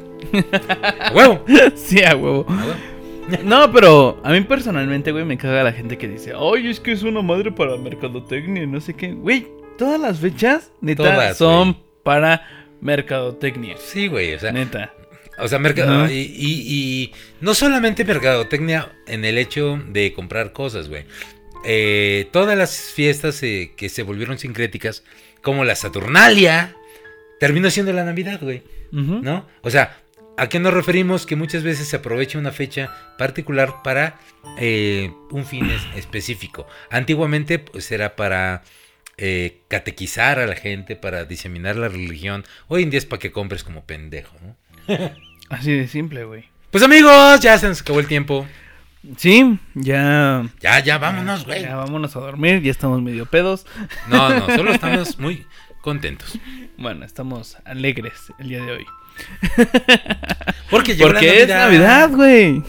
¡A huevo! sí, a huevo. ¡A huevo! No, pero a mí personalmente, güey, me caga la gente que dice, ay, es que es una madre para mercadotecnia y no sé qué. Güey, todas las fechas, neta, Todas, son güey. para mercadotecnia. Sí, güey, o sea, Neta. o sea, mercado y, y- y no solamente mercadotecnia en el hecho de comprar cosas, güey. Eh, todas las fiestas eh, que se volvieron sincréticas, como la Saturnalia, terminó siendo la Navidad, güey. ¿no? O sea, ¿a qué nos referimos? Que muchas veces se aprovecha una fecha particular para eh, un fin es- específico. Antiguamente, pues era para eh, catequizar a la gente, para diseminar la religión. Hoy en día es para que compres como pendejo, ¿no? Así de simple, güey. Pues amigos, ya se nos acabó el tiempo. Sí, ya... Ya, ya, vámonos, güey. Ya vámonos a dormir, ya estamos medio pedos. No, no, solo estamos muy contentos. Bueno, estamos alegres el día de hoy. Porque llegó la Porque es Navidad, güey.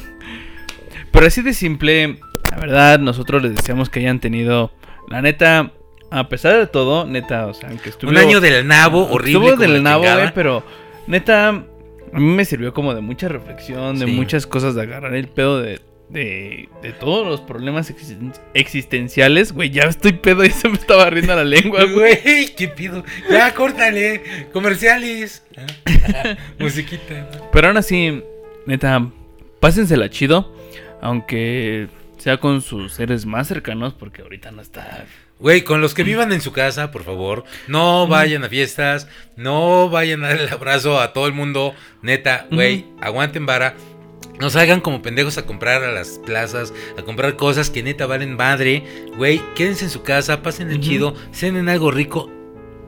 Pero así de simple, la verdad, nosotros les deseamos que hayan tenido, la neta, a pesar de todo, neta, o sea, aunque estuvo... Un año del nabo horrible. Estuvo del nabo, güey, pero neta, a mí me sirvió como de mucha reflexión, de Sí. muchas cosas, de agarrar el pedo de, de, de todos los problemas existen- existenciales. Güey, ya estoy pedo y se me estaba riendo la lengua, güey. Güey, qué pido. Ya, córtale. Comerciales. Musiquita. Pero aún así, neta, pásensela chido, aunque sea con sus seres más cercanos, porque ahorita no está... Güey, con los que vivan en su casa, por favor, no vayan a fiestas, no vayan a dar el abrazo a todo el mundo, neta, güey, aguanten vara. No salgan como pendejos a comprar a las plazas, a comprar cosas que neta valen madre. Güey, quédense en su casa, pasen el Ujú. chido, cenen algo rico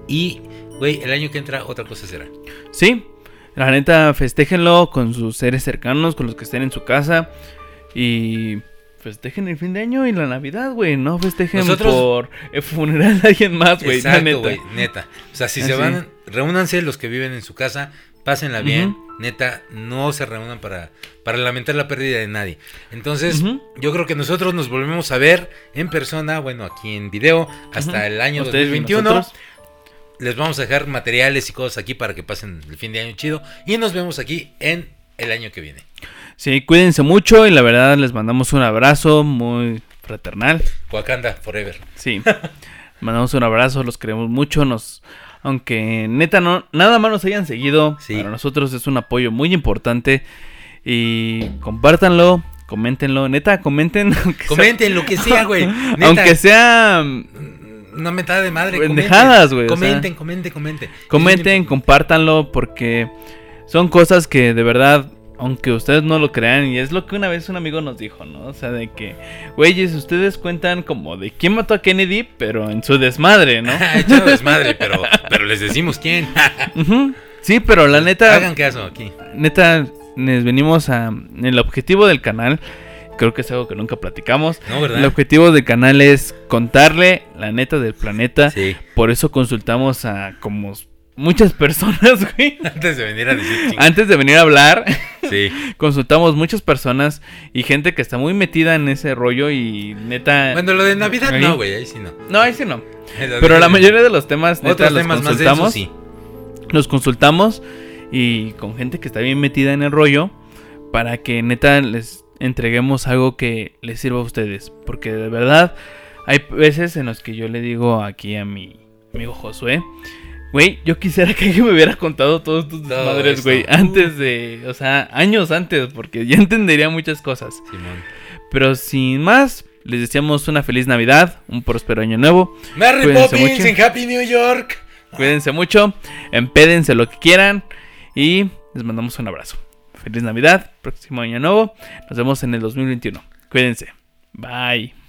y, güey, el año que entra otra cosa será. Sí, la neta, festéjenlo con sus seres cercanos, con los que estén en su casa. Y festejen el fin de año y la Navidad, güey. No festejen Nosotros- por el funeral de alguien más, güey. Exacto, neta. güey, neta. O sea, si Ah, se van, reúnanse los que viven en su casa, pásenla bien. Neta, no se reúnan para, para lamentar la pérdida de nadie. Entonces, yo creo que nosotros nos volvemos a ver en persona, bueno, aquí en video, hasta el año Ustedes y 2021. nosotros. Les vamos a dejar materiales y cosas aquí para que pasen el fin de año chido. Y nos vemos aquí en el año que viene. Sí, cuídense mucho y la verdad les mandamos un abrazo muy fraternal. Wakanda Forever. Sí. mandamos un abrazo, los queremos mucho, nos aunque neta no nada más nos hayan seguido, Sí. para nosotros es un apoyo muy importante y compártanlo, coméntenlo, neta, comenten sea- Comenten lo que sea, güey. Neta, aunque sea una mentada de madre. Pendejadas, güey. Comenten, comenten, comenten. comenten, compártanlo porque son cosas que de verdad aunque ustedes no lo crean, y es lo que una vez un amigo nos dijo, ¿no? O sea, de que, güeyes, ustedes cuentan como de quién mató a Kennedy, pero en su desmadre, ¿no? Echado desmadre, pero, pero les decimos quién. Sí, pero la neta, Hagan caso aquí. neta, les venimos a... El objetivo del canal, creo que es algo que nunca platicamos. ¿No, verdad? El objetivo del canal es contarle la neta del planeta. Sí. Por eso consultamos a como muchas personas, güey. Antes de venir a decir Antes de venir a hablar, Sí. consultamos muchas personas y gente que está muy metida en ese rollo y neta... Bueno, lo de Navidad Ahí. no, güey, ahí sí no. No, ahí sí no. Pero la mayoría de los temas, neta, Otros los temas más consultamos. densos, sí. Los consultamos y con gente que está bien metida en el rollo para que neta les entreguemos algo que les sirva a ustedes. Porque de verdad hay veces en los que yo le digo aquí a mi amigo Josué Güey, yo quisiera que alguien me hubiera contado todos tus Todo madres, güey. Antes de. O sea, años antes, porque ya entendería muchas cosas. Simón. Pero sin más, les deseamos una feliz Navidad, un próspero año nuevo. Merry Cuídense Poppins mucho. en Happy New York. Cuídense mucho, empédense lo que quieran y les mandamos un abrazo. Feliz Navidad, próximo año nuevo. Nos vemos en el 2021. Cuídense. Bye.